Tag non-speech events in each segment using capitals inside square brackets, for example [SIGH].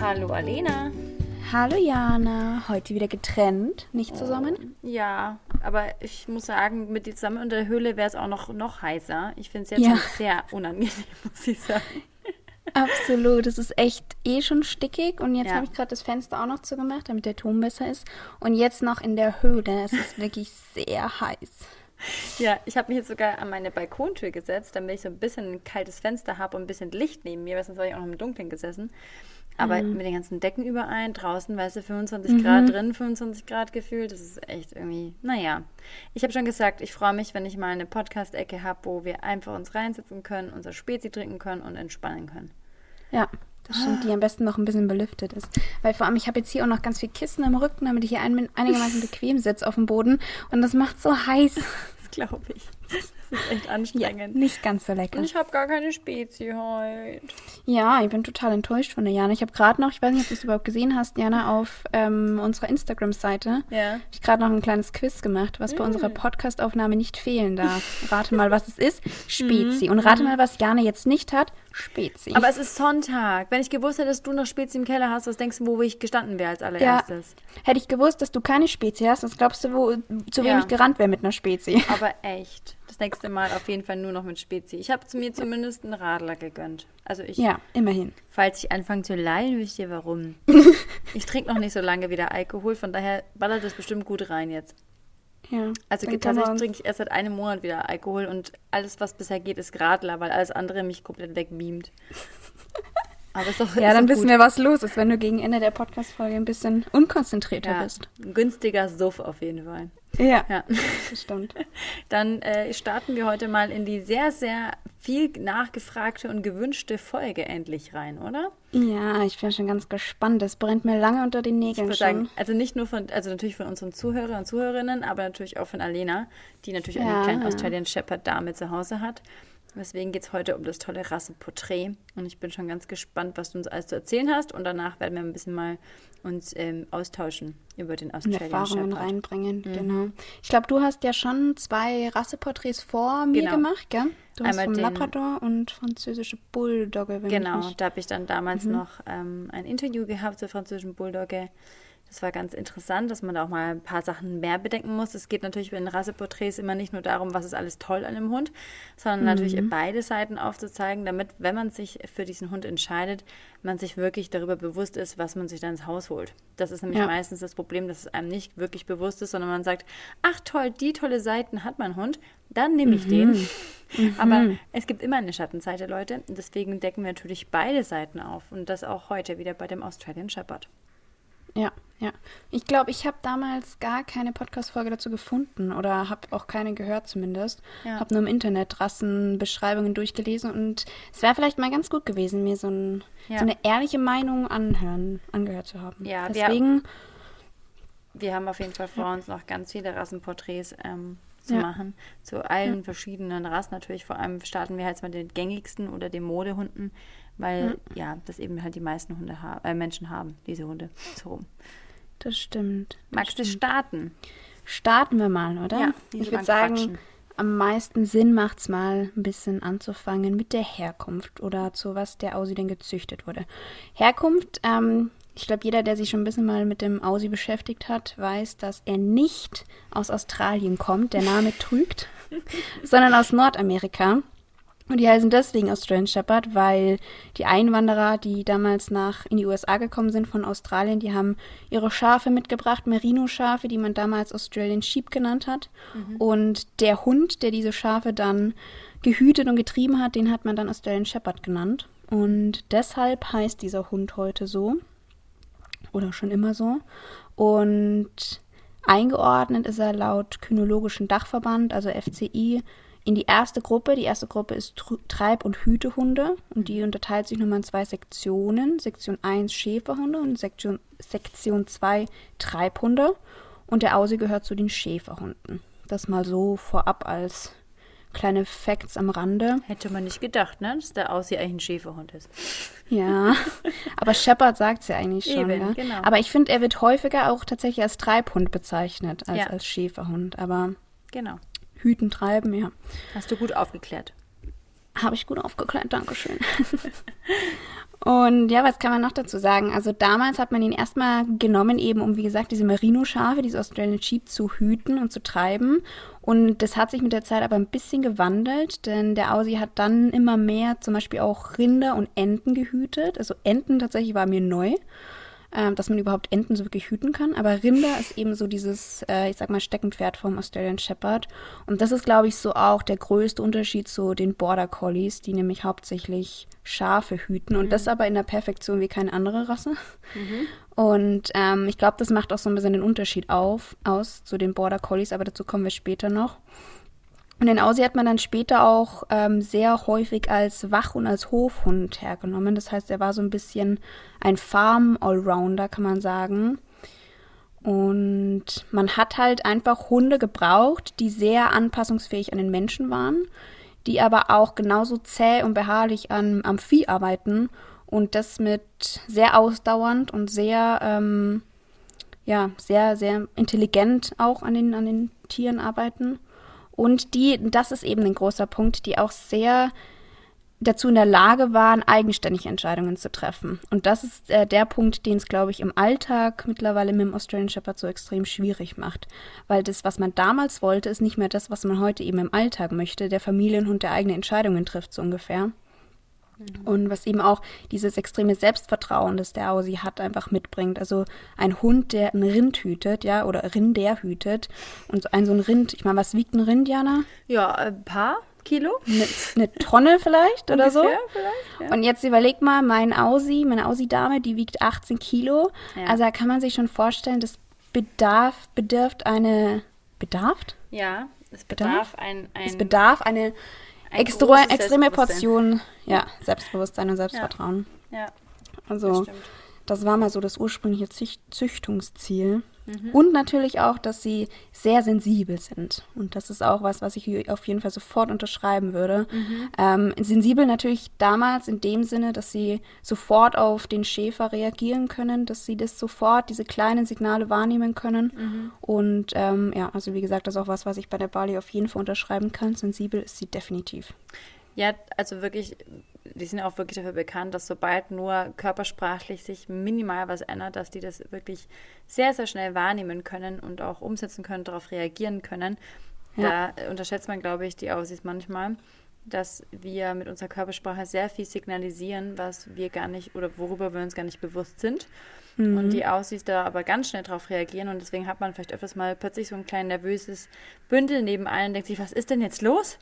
Hallo Alena. Hallo Jana, heute wieder getrennt, nicht zusammen? Ja, aber ich muss sagen, mit dir zusammen in der Höhle wäre es auch noch, noch heißer. Ich finde es jetzt Ja. schon sehr unangenehm, [LAUGHS] muss ich sagen. Absolut, es ist echt eh schon stickig und jetzt Ja. habe ich gerade das Fenster auch noch zugemacht, damit der Ton besser ist. Und jetzt noch in der Höhle, es ist wirklich sehr heiß. Ja, ich habe mich jetzt sogar an meine Balkontür gesetzt, damit ich so ein bisschen ein kaltes Fenster habe und ein bisschen Licht neben mir, weil sonst war ich auch noch im Dunkeln gesessen. Aber mit den ganzen Decken überein, draußen, weißt du, 25 Grad drin, 25 Grad gefühlt, das ist echt irgendwie, naja. Ich habe schon gesagt, ich freue mich, wenn ich mal eine Podcast-Ecke habe, wo wir einfach uns reinsetzen können, unser Spezi trinken können und entspannen können. Ja, das stimmt, die am besten noch ein bisschen belüftet ist. Weil vor allem, ich habe jetzt hier auch noch ganz viel Kissen am Rücken, damit ich hier ein, einigermaßen [LAUGHS] bequem sitze auf dem Boden. Und das macht so heiß. Das glaube ich. Das ist echt anstrengend. Nicht ganz so lecker. Und ich habe gar keine Spezi heute. Ja, ich bin total enttäuscht von der Jana. Ich habe gerade noch, ich weiß nicht, ob du es überhaupt gesehen hast, Jana, auf ähm, unserer Instagram-Seite, Ja. habe ich gerade noch ein kleines Quiz gemacht, was bei unserer Podcast-Aufnahme nicht fehlen darf. Rate mal, was es ist. [LAUGHS] Spezi. Und rate mal, was Jana jetzt nicht hat. Spezi. Aber es ist Sonntag. Wenn ich gewusst hätte, dass du noch Spezi im Keller hast, was denkst du, wo ich gestanden wäre als ja, allererstes? hätte ich gewusst, dass du keine Spezi hast, was glaubst du, wo, zu wem Ja. ich gerannt wäre mit einer Spezi? [LAUGHS] Aber echt. Das nächste Mal auf jeden Fall nur noch mit Spezi. Ich habe mir zumindest einen Radler gegönnt. Also ich, Ja, immerhin. falls ich anfange zu lallen, wisst ihr warum. [LAUGHS] ich trinke noch nicht so lange wieder Alkohol, von daher ballert das bestimmt gut rein jetzt. Ja, Also tatsächlich trinke ich erst seit einem Monat wieder Alkohol und alles, was bisher geht, ist Radler, weil alles andere mich komplett wegbeamt. Aber ist doch Ja, ist dann wissen gut. wir, was los ist, wenn du gegen Ende der Podcast-Folge ein bisschen unkonzentrierter ja, bist. ein günstiger Suff auf jeden Fall. Ja, Ja. [LAUGHS] das stimmt. [LAUGHS] Dann äh, starten wir heute mal in die sehr, sehr viel nachgefragte und gewünschte Folge endlich rein, oder? Ja, ich bin schon ganz gespannt. Das brennt mir lange unter den Ich Nägeln schon. sagen, also nicht nur von, also natürlich von unseren Zuhörern und Zuhörerinnen, aber natürlich auch von Alena, die natürlich Ja, eine kleine ja. Australian Shepherd Dame zu Hause hat. Deswegen geht es heute um das tolle Rasseporträt. Und ich bin schon ganz gespannt, was du uns alles zu erzählen hast. Und danach werden wir ein bisschen mal uns ähm, austauschen über den Australian Erfahrungen Shepherd. reinbringen, Mhm. genau. Ich glaube, du hast ja schon zwei Rasseporträts vor mir Genau. gemacht, gell? Du hast Einmal vom den- Labrador und französische Bulldogge. wenn Genau, da habe ich dann damals noch ähm, ein Interview gehabt zur französischen Bulldogge. Das war ganz interessant, dass man da auch mal ein paar Sachen mehr bedenken muss. Es geht natürlich bei den Rasseporträts immer nicht nur darum, was ist alles toll an dem Hund, sondern natürlich beide Seiten aufzuzeigen, damit, wenn man sich für diesen Hund entscheidet, man sich wirklich darüber bewusst ist, was man sich dann ins Haus holt. Das ist nämlich Ja. meistens das Problem, dass es einem nicht wirklich bewusst ist, sondern man sagt, ach toll, die tolle Seiten hat mein Hund, dann nehme ich den. [LAUGHS] Aber es gibt immer eine Schattenseite, Leute. Deswegen decken wir natürlich beide Seiten auf. Und das auch heute wieder bei dem Australian Shepherd. Ja, ja. Ich glaube, ich habe damals gar keine Podcast-Folge dazu gefunden oder habe auch keine gehört zumindest. Ja. Habe nur im Internet Rassenbeschreibungen durchgelesen und es wäre vielleicht mal ganz gut gewesen, mir so, ein, Ja. so eine ehrliche Meinung anhören, angehört zu haben. Ja, wir- Deswegen, Wir haben auf jeden Fall vor uns noch ganz viele Rassenporträts ähm, zu Ja. machen. Zu allen verschiedenen Rassen. Natürlich vor allem starten wir halt mal den gängigsten oder den Modehunden, weil ja, das eben halt die meisten Hunde ha äh, Menschen haben, diese Hunde. So rum. das stimmt. Das Magst du stimmt. starten? Starten wir mal, oder? Ja, ich würde sagen, quatschen. am meisten Sinn macht es mal, ein bisschen anzufangen mit der Herkunft oder zu was der Aussie denn gezüchtet wurde. Herkunft, ähm, ich glaube, jeder, der sich schon ein bisschen mal mit dem Aussie beschäftigt hat, weiß, dass er nicht aus Australien kommt. Der Name trügt, [LAUGHS] sondern aus Nordamerika. Und die heißen deswegen Australian Shepherd, weil die Einwanderer, die damals nach in die USA gekommen sind von Australien, die haben ihre Schafe mitgebracht, Merino-Schafe, die man damals Australian Sheep genannt hat. Und der Hund, der diese Schafe dann gehütet und getrieben hat, den hat man dann Australian Shepherd genannt. Und deshalb heißt dieser Hund heute so. Oder schon immer so. Und eingeordnet ist er laut Kynologischen Dachverband, also FCI, in die erste Gruppe. Die erste Gruppe ist Tr- Treib- und Hütehunde und die unterteilt sich nochmal in zwei Sektionen. Sektion 1 Schäferhunde und Sektion, Sektion 2 Treibhunde. Und der Aussie gehört zu den Schäferhunden. Das mal so vorab als kleine Facts am Rande. Hätte man nicht gedacht, ne? dass der Aussie eigentlich ein Schäferhund ist. Ja, [LAUGHS] aber Shepherd sagt es ja eigentlich schon. Eben, ja? genau. Aber ich finde, er wird häufiger auch tatsächlich als Treibhund bezeichnet, als Ja. als Schäferhund. Aber Genau. Hüten, treiben, ja. Hast du gut aufgeklärt. Habe ich gut aufgeklärt, Dankeschön. Und ja, was kann man noch dazu sagen? Also damals hat man ihn erstmal genommen, eben um, wie gesagt, diese Merino-Schafe, diese Australian Sheep zu hüten und zu treiben. Und das hat sich mit der Zeit aber ein bisschen gewandelt, denn der Aussie hat dann immer mehr zum Beispiel auch Rinder und Enten gehütet. Also Enten tatsächlich war mir neu äh, dass man überhaupt Enten so wirklich hüten kann. Aber Rinder ist eben so dieses, äh, ich sag mal, Steckenpferd vom Australian Shepherd. Und das ist, glaube ich, so auch der größte Unterschied zu den Border Collies, die nämlich hauptsächlich Schafe hüten. Mhm. Und das aber in der Perfektion wie keine andere Rasse. Mhm. Und ähm, ich glaube, das macht auch so ein bisschen den Unterschied auf, aus zu den Border Collies, aber dazu kommen wir später noch. Und den Aussie hat man dann später auch ähm, sehr häufig als Wach- und als Hofhund hergenommen. Das heißt, er war so ein bisschen ein Farm-Allrounder, kann man sagen. Und man hat halt einfach Hunde gebraucht, die sehr anpassungsfähig an den Menschen waren, die aber auch genauso zäh und beharrlich an, am Vieh arbeiten und das mit sehr ausdauernd und sehr, ähm, ja, sehr, sehr intelligent auch an den, an den Tieren arbeiten. Und die, das ist eben ein großer Punkt, die auch sehr dazu in der Lage waren, eigenständig Entscheidungen zu treffen. Und das ist äh, der Punkt, den es, glaube ich, im Alltag mittlerweile mit dem Australian Shepherd so extrem schwierig macht. Weil das, was man damals wollte, ist nicht mehr das, was man heute eben im Alltag möchte. Der Familienhund, der eigene Entscheidungen trifft, so ungefähr. Mhm. Und was eben auch dieses extreme Selbstvertrauen, das der Aussie hat, einfach mitbringt. Also ein Hund, der ein Rind hütet, ja, oder Rinder hütet. Und so ein so ein Rind, ich meine, was wiegt ein Rind, Jana? Ja, ein paar Kilo. Eine, eine Tonne vielleicht oder so. Vielleicht, ja. Und jetzt überleg mal, mein Aussie, meine Aussie-Dame, die wiegt 18 Kilo. Ja. Also da kann man sich schon vorstellen, das bedarf, bedarf eine, bedarf? Ja, es bedarf, bedarf ein, ein es bedarf eine Extra, extreme Portion, ja, Selbstbewusstsein und Selbstvertrauen. Ja. ja also, das, das, war mal so das ursprüngliche Züchtungsziel. Mhm. Und natürlich auch, dass sie sehr sensibel sind. Und das ist auch was, was ich auf jeden Fall sofort unterschreiben würde. Mhm. Ähm, sensibel natürlich damals in dem Sinne, dass sie sofort auf den Schäfer reagieren können, dass sie das sofort, diese kleinen Signale wahrnehmen können. Mhm. Und ähm, ja, also wie gesagt, das ist auch was, was ich bei der Bali auf jeden Fall unterschreiben kann. Sensibel ist sie definitiv. Ja, also wirklich die sind auch wirklich dafür bekannt, dass sobald nur körpersprachlich sich minimal was ändert, dass die das wirklich sehr, sehr schnell wahrnehmen können und auch umsetzen können, darauf reagieren können. Ja. Da unterschätzt man, glaube ich, die Aussies manchmal, dass wir mit unserer Körpersprache sehr viel signalisieren, was wir gar nicht oder worüber wir uns gar nicht bewusst sind. Mhm. Und die Aussies da aber ganz schnell darauf reagieren und deswegen hat man vielleicht öfters mal plötzlich so ein klein nervöses Bündel neben allen und denkt sich, was ist denn jetzt los?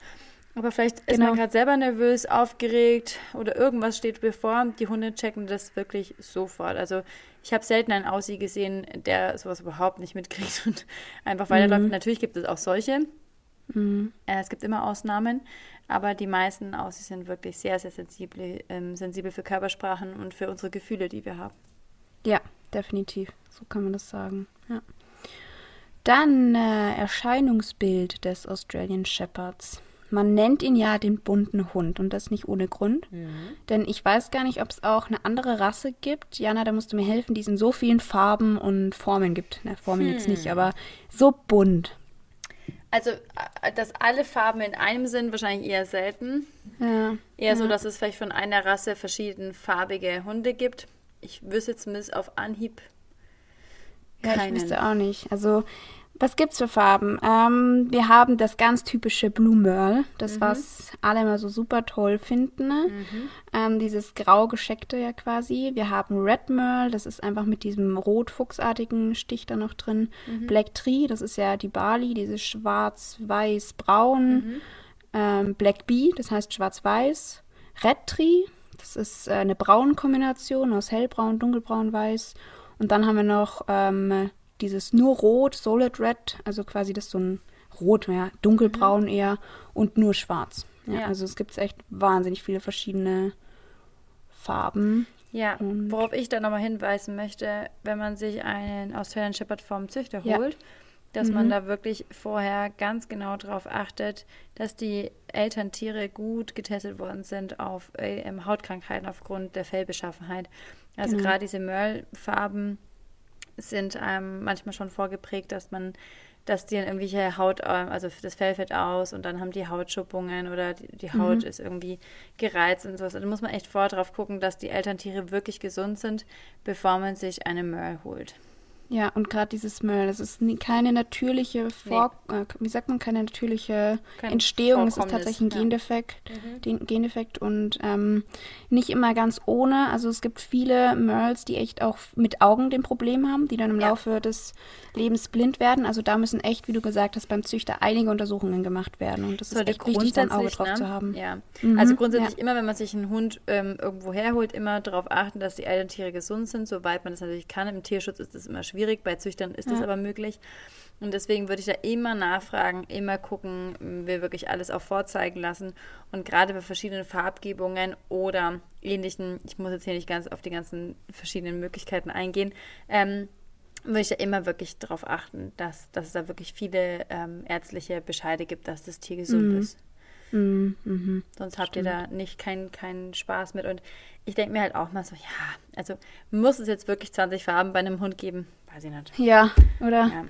Aber vielleicht ist genau. man gerade selber nervös, aufgeregt oder irgendwas steht bevor. Die Hunde checken das wirklich sofort. Also ich habe selten einen Aussie gesehen, der sowas überhaupt nicht mitkriegt. Und einfach weil mhm. Natürlich gibt es auch solche. Mhm. Äh, es gibt immer Ausnahmen. Aber die meisten Aussies sind wirklich sehr, sehr sensibel, ähm, sensibel für Körpersprachen und für unsere Gefühle, die wir haben. Ja, definitiv. So kann man das sagen. Ja. Dann äh, Erscheinungsbild des Australian Shepherds. Man nennt ihn ja den bunten Hund und das nicht ohne Grund. Mhm. Denn ich weiß gar nicht, ob es auch eine andere Rasse gibt. Jana, da musst du mir helfen, die es in so vielen Farben und Formen gibt. Na, Formen hm. jetzt nicht, hm. aber so bunt. Also, äh, dass alle Farben in einem sind, wahrscheinlich eher selten. Ja. Eher ja. so, dass es vielleicht von einer Rasse verschieden farbige Hunde gibt. Ich wüsste zumindest auf Anhieb keinen. Ja, ich wüsste auch nicht. Also, was gibt's für Farben? Ähm, wir haben das ganz typische Blue Merle, das mhm. was alle immer so super toll finden. Ne? Mhm. Ähm, dieses grau gescheckte ja quasi. Wir haben Red Merle, das ist einfach mit diesem rot-fuchsartigen Stich da noch drin. Mhm. Black Tree, das ist ja die Bali, dieses schwarz-weiß-braun. Mhm. Ähm, Black Bee, das heißt schwarz-weiß. Red Tree, das ist äh, eine Braun-Kombination aus hellbraun, dunkelbraun, weiß. Und dann haben wir noch ähm, dieses nur rot, Solid Red, also quasi das so ein Rot, ja, dunkelbraun mhm. eher und nur schwarz. Ja, ja. Also es gibt echt wahnsinnig viele verschiedene Farben. Ja, und worauf ich da nochmal hinweisen möchte, wenn man sich einen Australian Shepherd vom Züchter holt, ja. dass mhm. man da wirklich vorher ganz genau darauf achtet, dass die Elterntiere gut getestet worden sind auf äh, Hautkrankheiten aufgrund der Fellbeschaffenheit. Also genau. gerade diese Merle-Farben sind ähm, manchmal schon vorgeprägt, dass man dass die dann irgendwelche Haut, ähm, also das Fell fällt aus und dann haben die Hautschuppungen oder die, die Haut mhm. ist irgendwie gereizt und sowas. Da muss man echt vorher drauf gucken, dass die Elterntiere wirklich gesund sind, bevor man sich eine Merle holt. Ja, und gerade dieses Smell, das ist nie, keine natürliche Vor nee. äh, wie sagt man, keine natürliche Kein Entstehung, es ist tatsächlich ein Gendefekt, ja. mhm. Gendefekt und ähm, nicht immer ganz ohne. Also es gibt viele Merls, die echt auch mit Augen den Problem haben, die dann im ja. Laufe des Lebens blind werden. Also da müssen echt, wie du gesagt hast, beim Züchter einige Untersuchungen gemacht werden und das ist echt wichtig, da ein Auge drauf ne? zu haben. Ja, mhm. also grundsätzlich ja. immer, wenn man sich einen Hund ähm, irgendwo herholt, immer darauf achten, dass die Elterntiere gesund sind, soweit man das natürlich kann. Im Tierschutz ist das immer schwierig schwierig, bei Züchtern ist das aber möglich. Und deswegen würde ich da immer nachfragen, immer gucken, wir wirklich alles auch vorzeigen lassen. Und gerade bei verschiedenen Farbgebungen oder ähnlichen, ich muss jetzt hier nicht ganz auf die ganzen verschiedenen Möglichkeiten eingehen, ähm, würde ich da immer wirklich darauf achten, dass, dass es da wirklich viele ähm, ärztliche Bescheide gibt, dass das Tier gesund mhm. ist. Mhm, mh. Sonst habt Stimmt. ihr da nicht keinen kein Spaß mit. Und ich denke mir halt auch mal so, ja, also muss es jetzt wirklich 20 Farben bei einem Hund geben? Weiß ich nicht. Ja, oder? Ja.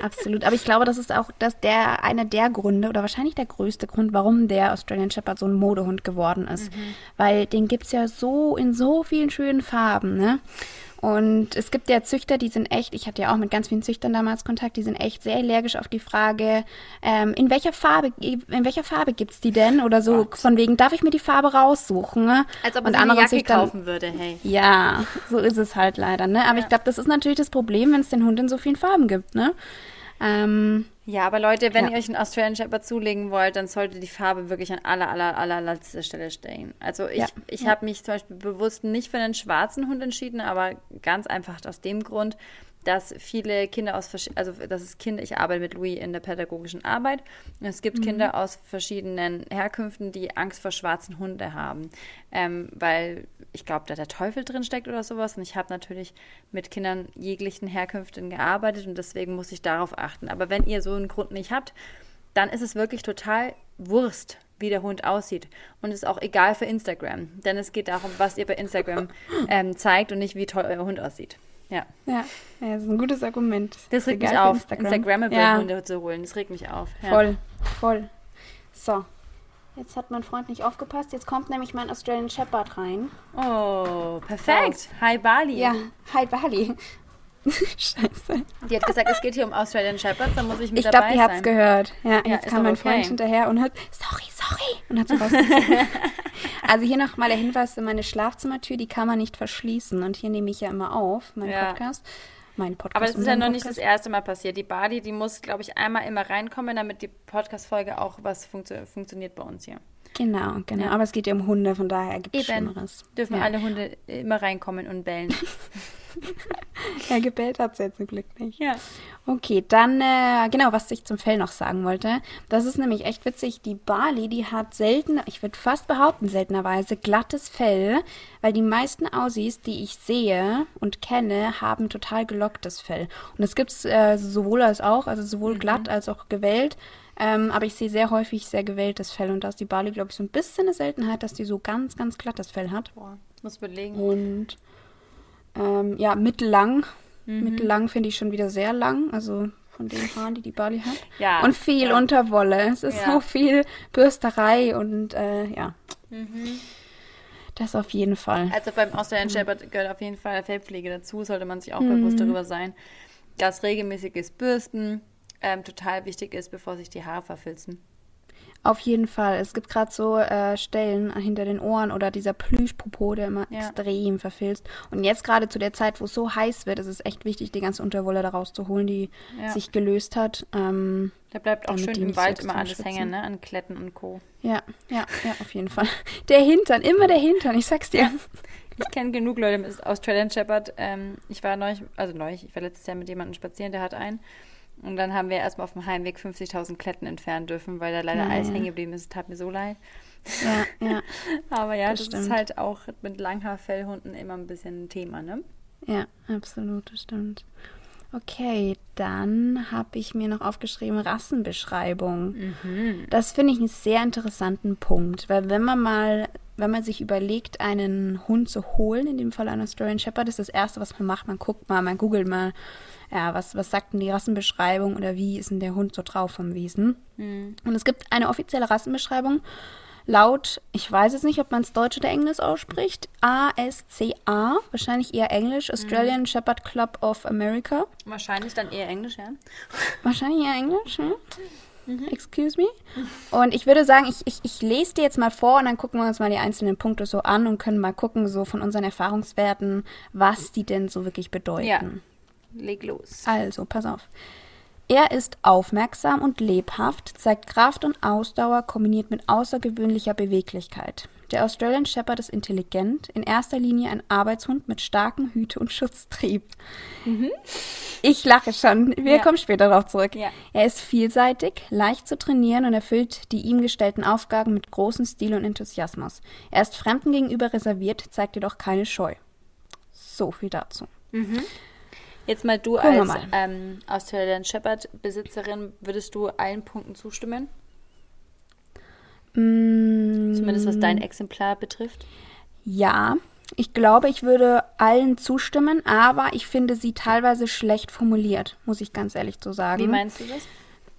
Absolut. Aber ich glaube, das ist auch dass der, einer der Gründe oder wahrscheinlich der größte Grund, warum der Australian Shepherd so ein Modehund geworden ist. Mhm. Weil den gibt es ja so in so vielen schönen Farben, ne? Und es gibt ja Züchter, die sind echt, ich hatte ja auch mit ganz vielen Züchtern damals Kontakt, die sind echt sehr allergisch auf die Frage, ähm, in welcher Farbe, in welcher Farbe gibt's die denn? Oder so, Gott. von wegen, darf ich mir die Farbe raussuchen? Ne? Als ob man eine Jacke Züchtern, kaufen würde, hey. Ja, so ist es halt leider, ne? Aber ja. ich glaube, das ist natürlich das Problem, wenn es den Hund in so vielen Farben gibt, ne? Ähm, ja, aber Leute, wenn ja. ihr euch einen Australian Shepherd zulegen wollt, dann sollte die Farbe wirklich an aller, aller, aller letzter Stelle stehen. Also ich, ja. ich ja. habe mich zum Beispiel bewusst nicht für einen schwarzen Hund entschieden, aber ganz einfach aus dem Grund, dass viele Kinder aus, also das ist Kinder, ich arbeite mit Louis in der pädagogischen Arbeit es gibt mhm. Kinder aus verschiedenen Herkünften, die Angst vor schwarzen Hunden haben, ähm, weil ich glaube, da der Teufel drin steckt oder sowas und ich habe natürlich mit Kindern jeglichen Herkünften gearbeitet und deswegen muss ich darauf achten. Aber wenn ihr so einen Grund nicht habt, dann ist es wirklich total Wurst, wie der Hund aussieht. Und es ist auch egal für Instagram, denn es geht darum, was ihr bei Instagram [LAUGHS] ähm, zeigt und nicht, wie toll euer Hund aussieht. Ja. Ja, ja das ist ein gutes Argument. Das regt mich auf, Instagram. Instagrammable ja. Hunde zu holen. Das regt mich auf. Ja. Voll, voll. So. Jetzt hat mein Freund nicht aufgepasst. Jetzt kommt nämlich mein Australian Shepherd rein. Oh, perfekt. Hi Bali. Ja, hi Bali. [LAUGHS] Scheiße. Die hat gesagt, es geht hier um Australian Shepherds, da muss ich mit ich dabei glaub, sein. Ich glaube, die hat es gehört. Ja, ja jetzt kam mein okay. Freund hinterher und hat, sorry, sorry, und hat so rausgezogen. [LAUGHS] also hier nochmal der Hinweis, meine Schlafzimmertür, die kann man nicht verschließen und hier nehme ich ja immer auf, meinen ja. Podcast. Mein Podcast Aber das ist ja noch nicht das erste Mal passiert. Die Badi, die muss, glaube ich, einmal immer reinkommen, damit die Podcast-Folge auch was funktio funktioniert bei uns hier. Genau, genau. Ja. Aber es geht ja um Hunde, von daher gibt es Schlimmeres. Dürfen ja. alle Hunde immer reinkommen und bellen. [LAUGHS] ja, gebellt hat sie jetzt zum Glück nicht. Ja. Okay, dann, äh, genau, was ich zum Fell noch sagen wollte. Das ist nämlich echt witzig. Die Bali, die hat selten, ich würde fast behaupten, seltenerweise glattes Fell, weil die meisten Aussies, die ich sehe und kenne, haben total gelocktes Fell. Und das gibt es äh, sowohl als auch, also sowohl mhm. glatt als auch gewellt. Ähm, aber ich sehe sehr häufig sehr gewelltes Fell und da ist die Bali, glaube ich, so ein bisschen eine Seltenheit, dass die so ganz, ganz glattes Fell hat. Boah, muss belegen. Und ähm, ja, mittellang. Mhm. Mittellang finde ich schon wieder sehr lang. Also von den Haaren, die die Bali hat. Ja. Und viel ja. Unterwolle. Es ist ja. so viel Bürsterei und äh, ja. Mhm. Das auf jeden Fall. Also beim Australian mhm. Shepherd gehört auf jeden Fall Fellpflege dazu, sollte man sich auch mhm. bewusst darüber sein, dass regelmäßiges Bürsten ähm, total wichtig ist, bevor sich die Haare verfilzen. Auf jeden Fall. Es gibt gerade so äh, Stellen hinter den Ohren oder dieser Plüschpopo, der immer ja. extrem verfilzt. Und jetzt gerade zu der Zeit, wo es so heiß wird, ist es echt wichtig, die ganze Unterwolle da rauszuholen, die ja. sich gelöst hat. Ähm, da bleibt auch schön im Wald immer alles hängen, ne? An Kletten und Co. Ja, ja, ja, auf jeden Fall. [LAUGHS] Der Hintern, immer der Hintern, ich sag's dir. Ich kenne genug Leute mit Australian Shepherd. Ähm, ich war neulich, also neulich, ich war letztes Jahr mit jemandem spazieren, der hat einen. Und dann haben wir erstmal auf dem Heimweg 50.000 Kletten entfernen dürfen, weil da leider ja, Eis hängen geblieben ist. Tat mir so leid. Ja, ja. [LAUGHS] Aber ja, das, das ist halt auch mit Langhaarfellhunden immer ein bisschen ein Thema, ne? Ja, absolut, das stimmt. Okay, dann habe ich mir noch aufgeschrieben Rassenbeschreibung. Mhm. Das finde ich einen sehr interessanten Punkt, weil wenn man mal wenn man sich überlegt, einen Hund zu holen, in dem Fall einen Australian Shepherd, ist das Erste, was man macht, man guckt mal, man googelt mal, ja, was, was sagt denn die Rassenbeschreibung oder wie ist denn der Hund so drauf vom Wesen. Mhm. Und es gibt eine offizielle Rassenbeschreibung laut, ich weiß jetzt nicht, ob man es Deutsch oder Englisch ausspricht, ASCA, wahrscheinlich eher Englisch, Australian mhm. Shepherd Club of America. Wahrscheinlich dann eher Englisch, ja. Wahrscheinlich eher Englisch, ja. Mhm. Excuse me. Und ich würde sagen, ich, ich, ich lese dir jetzt mal vor und dann gucken wir uns mal die einzelnen Punkte so an und können mal gucken, so von unseren Erfahrungswerten, was die denn so wirklich bedeuten. Ja. Leg los. Also, pass auf. Er ist aufmerksam und lebhaft, zeigt Kraft und Ausdauer kombiniert mit außergewöhnlicher Beweglichkeit. Der Australian Shepherd ist intelligent, in erster Linie ein Arbeitshund mit starkem Hüte- und Schutztrieb. Mhm. Ich lache schon. Wir ja. kommen später darauf zurück. Ja. Er ist vielseitig, leicht zu trainieren und erfüllt die ihm gestellten Aufgaben mit großem Stil und Enthusiasmus. Er ist Fremden gegenüber reserviert, zeigt jedoch keine Scheu. So viel dazu. Mhm. Jetzt mal du Gucken als mal. Ähm, Australian Shepherd Besitzerin, würdest du allen Punkten zustimmen? Mm. Zumindest was dein Exemplar betrifft. Ja, ich glaube, ich würde allen zustimmen, aber ich finde sie teilweise schlecht formuliert, muss ich ganz ehrlich so sagen. Wie meinst du das?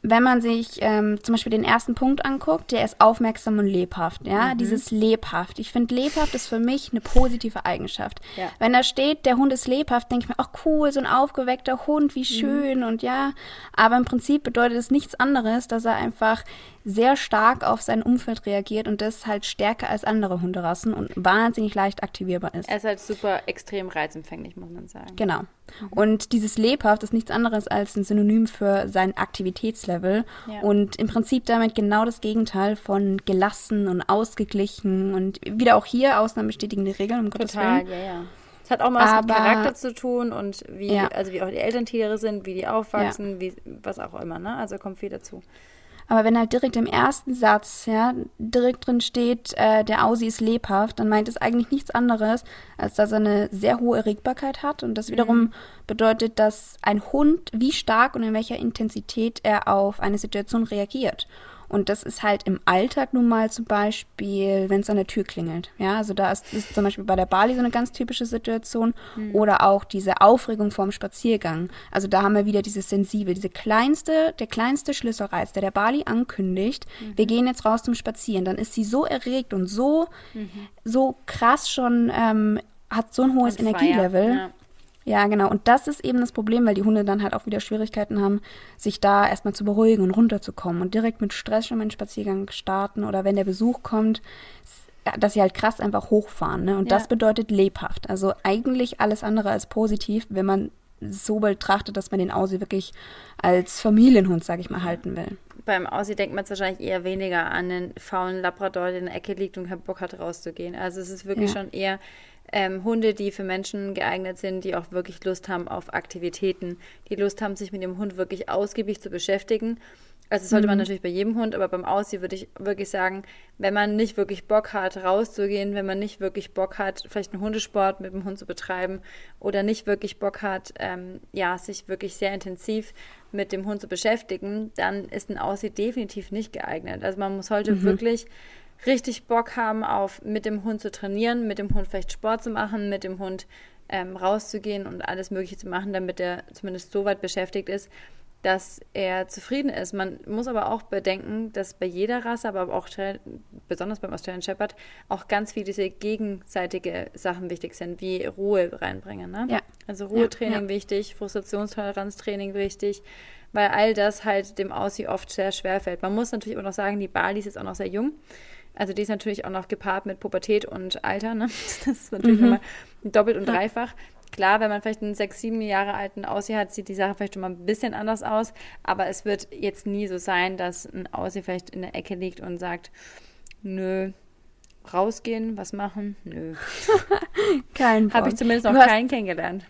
Wenn man sich ähm, zum Beispiel den ersten Punkt anguckt, der ist aufmerksam und lebhaft, ja, mhm. dieses lebhaft. Ich finde, lebhaft ist für mich eine positive Eigenschaft. Ja. Wenn da steht, der Hund ist lebhaft, denke ich mir, ach cool, so ein aufgeweckter Hund, wie mhm. schön mhm. und ja, aber im Prinzip bedeutet es nichts anderes, dass er einfach sehr stark auf sein Umfeld reagiert und das halt stärker als andere Hunderassen und wahnsinnig leicht aktivierbar ist. Er ist halt super extrem reizempfänglich, muss man sagen. Genau. Mhm. Und dieses lebhaft ist nichts anderes als ein Synonym für sein Aktivitätslevel ja. und im Prinzip damit genau das Gegenteil von gelassen und ausgeglichen und wieder auch hier Ausnahmen bestätigen die Regeln, um Gottes Willen. ja, ja. Es hat auch mal was mit Charakter zu tun und wie, ja. also wie auch die Elterntiere sind, wie die aufwachsen, ja. wie was auch immer, ne? Also kommt viel dazu. Aber wenn halt direkt im ersten Satz, ja, direkt drin steht, äh, der Aussie ist lebhaft, dann meint es eigentlich nichts anderes, als dass er eine sehr hohe Erregbarkeit hat. Und das wiederum mhm. bedeutet, dass ein Hund, wie stark und in welcher Intensität er auf eine Situation reagiert. Und das ist halt im Alltag nun mal zum Beispiel, wenn es an der Tür klingelt. Ja, also da ist, ist zum Beispiel bei der Bali so eine ganz typische Situation. Mhm. Oder auch diese Aufregung vorm Spaziergang. Also da haben wir wieder dieses Sensibel, diese kleinste, der kleinste Schlüsselreiz, der der Bali ankündigt, mhm. wir gehen jetzt raus zum Spazieren. Dann ist sie so erregt und so, mhm. so krass schon, ähm, hat so ein hohes Energielevel. Ja. Ja, genau. Und das ist eben das Problem, weil die Hunde dann halt auch wieder Schwierigkeiten haben, sich da erstmal zu beruhigen und runterzukommen und direkt mit Stress schon mal einen Spaziergang starten oder wenn der Besuch kommt, dass sie halt krass einfach hochfahren. Ne? Und ja. das bedeutet lebhaft. Also eigentlich alles andere als positiv, wenn man so betrachtet, dass man den Aussie wirklich als Familienhund, sage ich mal, halten will. Beim Aussie denkt man jetzt wahrscheinlich eher weniger an den faulen Labrador, der in der Ecke liegt und keinen Bock hat, rauszugehen. Also es ist wirklich ja. schon eher ähm, Hunde, die für Menschen geeignet sind, die auch wirklich Lust haben auf Aktivitäten, die Lust haben, sich mit dem Hund wirklich ausgiebig zu beschäftigen. Also das sollte man mhm. natürlich bei jedem Hund, aber beim Aussie würde ich wirklich sagen, wenn man nicht wirklich Bock hat, rauszugehen, wenn man nicht wirklich Bock hat, vielleicht einen Hundesport mit dem Hund zu betreiben oder nicht wirklich Bock hat, ähm, ja, sich wirklich sehr intensiv mit dem Hund zu beschäftigen, dann ist ein Aussie definitiv nicht geeignet. Also man muss heute mhm. wirklich richtig Bock haben auf mit dem Hund zu trainieren, mit dem Hund vielleicht Sport zu machen, mit dem Hund ähm, rauszugehen und alles Mögliche zu machen, damit er zumindest so weit beschäftigt ist, dass er zufrieden ist. Man muss aber auch bedenken, dass bei jeder Rasse, aber auch besonders beim Australian Shepherd, auch ganz viel diese gegenseitige Sachen wichtig sind, wie Ruhe reinbringen. Ne? Ja. Also Ruhetraining ja, ja. wichtig, Frustrationstoleranztraining wichtig, weil all das halt dem Aussie oft sehr schwer fällt. Man muss natürlich auch noch sagen, die Bali ist jetzt auch noch sehr jung. Also die ist natürlich auch noch gepaart mit Pubertät und Alter. Ne? [LAUGHS] Das ist natürlich mhm. immer doppelt und dreifach. Klar, wenn man vielleicht einen sechs, sieben Jahre alten Aussie hat, sieht die Sache vielleicht schon mal ein bisschen anders aus. Aber es wird jetzt nie so sein, dass ein Aussie vielleicht in der Ecke liegt und sagt, nö, rausgehen, was machen? Nö. [LAUGHS] Kein Habe ich zumindest noch keinen kennengelernt.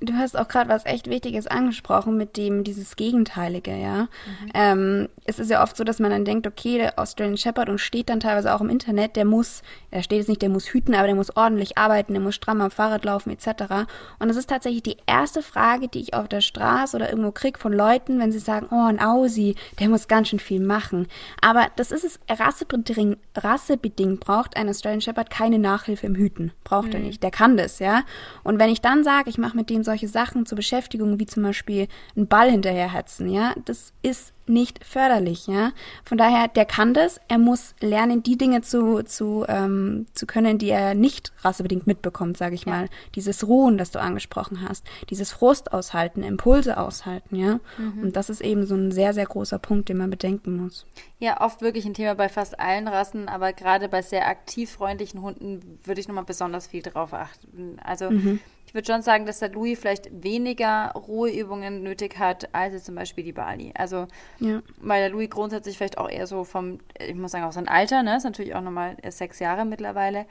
Du hast auch gerade was echt Wichtiges angesprochen mit dem dieses Gegenteilige, ja. Mhm. Ähm, es ist ja oft so, dass man dann denkt, okay, der Australian Shepherd und steht dann teilweise auch im Internet, der muss, er steht jetzt nicht, der muss hüten, aber der muss ordentlich arbeiten, der muss stramm am Fahrrad laufen etc. Und das ist tatsächlich die erste Frage, die ich auf der Straße oder irgendwo krieg von Leuten, wenn sie sagen, oh, ein Aussie, der muss ganz schön viel machen. Aber das ist es, rassebedingt, rassebedingt braucht ein Australian Shepherd keine Nachhilfe im Hüten. Braucht mhm. er nicht. Der kann das, ja. Und wenn ich dann sage, ich mache mit dem solche Sachen zur Beschäftigung, wie zum Beispiel einen Ball hinterherhetzen, ja, das ist nicht förderlich, ja. Von daher, der kann das, er muss lernen, die Dinge zu, zu, ähm, zu können, die er nicht rassebedingt mitbekommt, sage ich ja. mal. Dieses Ruhen, das du angesprochen hast, dieses Frust aushalten, Impulse aushalten, ja. Mhm. Und das ist eben so ein sehr, sehr großer Punkt, den man bedenken muss. Ja, oft wirklich ein Thema bei fast allen Rassen, aber gerade bei sehr aktiv freundlichen Hunden würde ich nochmal besonders viel drauf achten. Also mhm. Ich würde schon sagen, dass der Louis vielleicht weniger Ruheübungen nötig hat, als jetzt zum Beispiel die Bali. Also, ja. weil der Louis grundsätzlich vielleicht auch eher so vom, ich muss sagen, auch sein Alter, ne, ist natürlich auch nochmal sechs Jahre mittlerweile.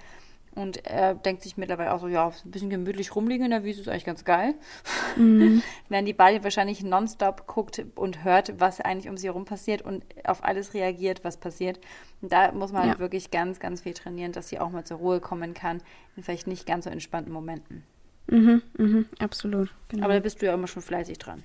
Und er denkt sich mittlerweile auch so, ja, ein bisschen gemütlich rumliegen in der Wiese ist eigentlich ganz geil. Mhm. [LAUGHS] Während die Bali wahrscheinlich nonstop guckt und hört, was eigentlich um sie herum passiert und auf alles reagiert, was passiert. Und da muss man ja. wirklich ganz, ganz viel trainieren, dass sie auch mal zur Ruhe kommen kann, in vielleicht nicht ganz so entspannten Momenten. Mhm, mhm, absolut. Genau. Aber da bist du ja immer schon fleißig dran.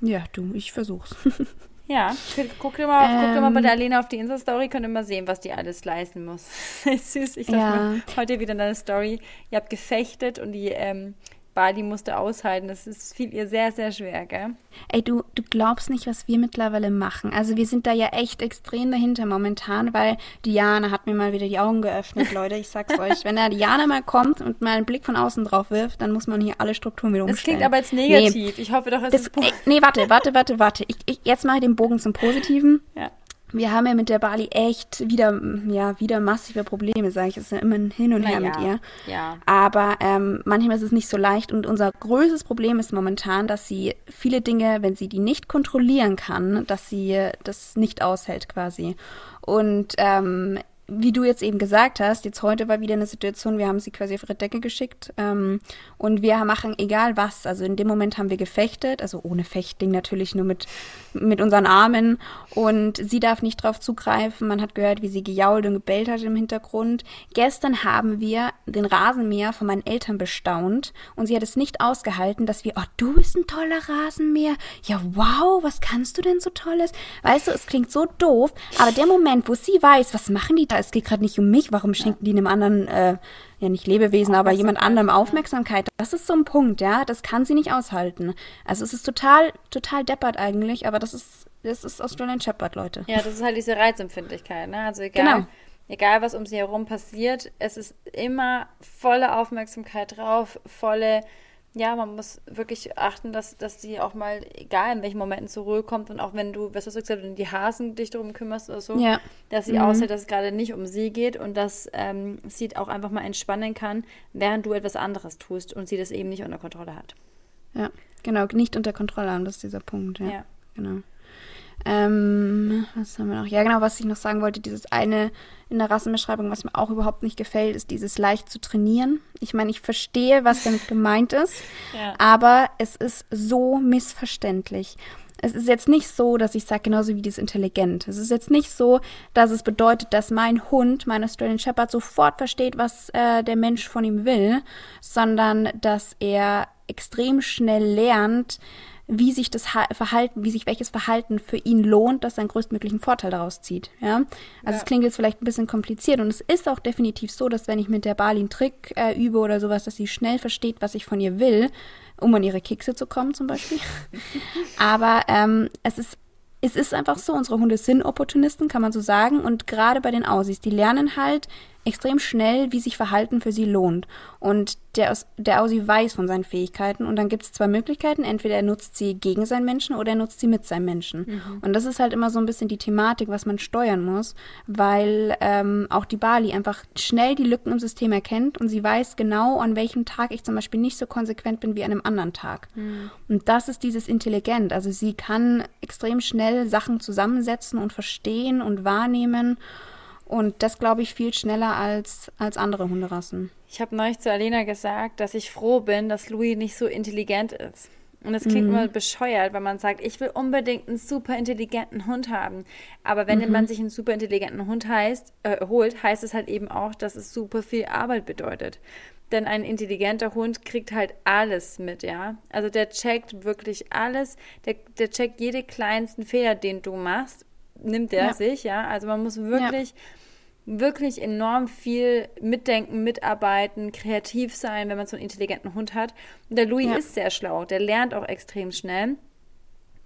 Ja, du, ich versuch's. [LAUGHS] ja, guck dir mal, ähm, guck bei der. Alena auf die Insta-Story, könnt ihr mal sehen, was die alles leisten muss. [LAUGHS] Süß, ich ja. heute wieder in deiner Story, ihr habt gefechtet und die ähm, Bali musste aushalten. Das ist fiel ihr sehr, sehr schwer, gell? Ey, du, du glaubst nicht, was wir mittlerweile machen. Also wir sind da ja echt extrem dahinter momentan, weil Diana hat mir mal wieder die Augen geöffnet, [LAUGHS] Leute. Ich sag's euch. Wenn da Diana mal kommt und mal einen Blick von außen drauf wirft, dann muss man hier alle Strukturen wieder umstellen. Das klingt aber jetzt negativ. Nee, ich hoffe doch, es das, ist... Ey, nee, warte, warte, warte, warte. Ich, ich, jetzt mache ich den Bogen zum Positiven. Ja wir haben ja mit der Bali echt wieder, ja, wieder massive Probleme, sage ich. Es ist ja immer ein Hin und Her ja, mit ihr. Ja. Aber ähm, manchmal ist es nicht so leicht. Und unser größtes Problem ist momentan, dass sie viele Dinge, wenn sie die nicht kontrollieren kann, dass sie das nicht aushält quasi. Und ähm, wie du jetzt eben gesagt hast, jetzt heute war wieder eine Situation, wir haben sie quasi auf ihre Decke geschickt ähm, und wir machen egal was. Also in dem Moment haben wir gefechtet, also ohne Fechtding natürlich nur mit, mit unseren Armen und sie darf nicht drauf zugreifen. Man hat gehört, wie sie gejault und gebellt hat im Hintergrund. Gestern haben wir den Rasenmäher von meinen Eltern bestaunt und sie hat es nicht ausgehalten, dass wir, oh, du bist ein toller Rasenmäher. Ja, wow, was kannst du denn so Tolles? Weißt du, es klingt so doof, aber der Moment, wo sie weiß, was machen die da, es geht gerade nicht um mich, warum schenken die einem anderen, äh, ja nicht Lebewesen, aber jemand anderem Aufmerksamkeit? Das ist so ein Punkt, ja, das kann sie nicht aushalten. Also es ist total, total deppert eigentlich, aber das ist, das ist Australian Shepherd, Leute. Ja, das ist halt diese Reizempfindlichkeit, ne? Also egal. Genau egal was um sie herum passiert, es ist immer volle Aufmerksamkeit drauf, volle ja, man muss wirklich achten, dass, dass sie auch mal, egal in welchen Momenten zur Ruhe kommt und auch wenn du, was hast du gesagt, wenn die Hasen dich darum kümmerst oder so, ja. dass sie mhm. aushält, dass es gerade nicht um sie geht und dass ähm, sie auch einfach mal entspannen kann, während du etwas anderes tust und sie das eben nicht unter Kontrolle hat. Ja, genau, nicht unter Kontrolle haben, das ist dieser Punkt, ja. ja. Genau. Ähm, was haben wir noch? Ja, genau, was ich noch sagen wollte, dieses eine in der Rassenbeschreibung, was mir auch überhaupt nicht gefällt, ist dieses leicht zu trainieren. Ich meine, ich verstehe, was damit gemeint ist, [LAUGHS] ja. aber es ist so missverständlich. Es ist jetzt nicht so, dass ich sage, genauso wie dieses intelligent. Es ist jetzt nicht so, dass es bedeutet, dass mein Hund, mein Australian Shepherd, sofort versteht, was äh, der Mensch von ihm will, sondern dass er extrem schnell lernt, wie sich das Verhalten, wie sich welches Verhalten für ihn lohnt, dass er einen größtmöglichen Vorteil daraus zieht. Ja? Also ja. es klingt jetzt vielleicht ein bisschen kompliziert und es ist auch definitiv so, dass wenn ich mit der Bali einen Trick äh, übe oder sowas, dass sie schnell versteht, was ich von ihr will, um an ihre Kekse zu kommen zum Beispiel. [LAUGHS] Aber ähm, es ist es ist einfach so, unsere Hunde sind Opportunisten, kann man so sagen. Und gerade bei den Aussies, die lernen halt, extrem schnell, wie sich Verhalten für sie lohnt. Und der, der Aussie weiß von seinen Fähigkeiten. Und dann gibt es zwei Möglichkeiten. Entweder er nutzt sie gegen seinen Menschen oder er nutzt sie mit seinem Menschen. Mhm. Und das ist halt immer so ein bisschen die Thematik, was man steuern muss, weil ähm, auch die Bali einfach schnell die Lücken im System erkennt und sie weiß genau, an welchem Tag ich zum Beispiel nicht so konsequent bin wie an einem anderen Tag. Mhm. Und das ist dieses Intelligent. Also sie kann extrem schnell Sachen zusammensetzen und verstehen und wahrnehmen Und das glaube ich viel schneller als, als andere Hunderassen. Ich habe neulich zu Alena gesagt, dass ich froh bin, dass Louis nicht so intelligent ist. Und es klingt mhm. immer bescheuert, wenn man sagt, ich will unbedingt einen super intelligenten Hund haben. Aber wenn mhm. man sich einen super intelligenten Hund heißt, äh, holt, heißt es halt eben auch, dass es super viel Arbeit bedeutet. Denn ein intelligenter Hund kriegt halt alles mit, ja. Also der checkt wirklich alles. Der, der checkt jede kleinsten Fehler, den du machst, nimmt er ja. sich, ja. Also man muss wirklich. Ja wirklich enorm viel mitdenken, mitarbeiten, kreativ sein, wenn man so einen intelligenten Hund hat. Und der Louis ja. ist sehr schlau, der lernt auch extrem schnell,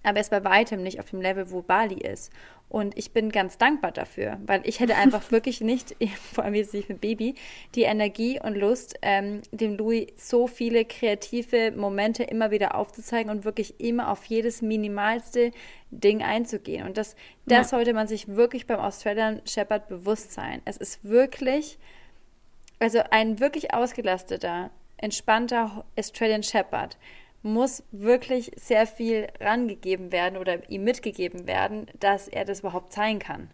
aber er ist bei weitem nicht auf dem Level, wo Bali ist. Und ich bin ganz dankbar dafür, weil ich hätte einfach [LAUGHS] wirklich nicht, [LAUGHS] vor allem jetzt nicht mit Baby, die Energie und Lust, ähm, dem Louis so viele kreative Momente immer wieder aufzuzeigen und wirklich immer auf jedes minimalste Ding einzugehen. Und das, das ja. sollte man sich wirklich beim Australian Shepherd bewusst sein. Es ist wirklich, also ein wirklich ausgelasteter, entspannter Australian Shepherd muss wirklich sehr viel rangegeben werden oder ihm mitgegeben werden, dass er das überhaupt zeigen kann.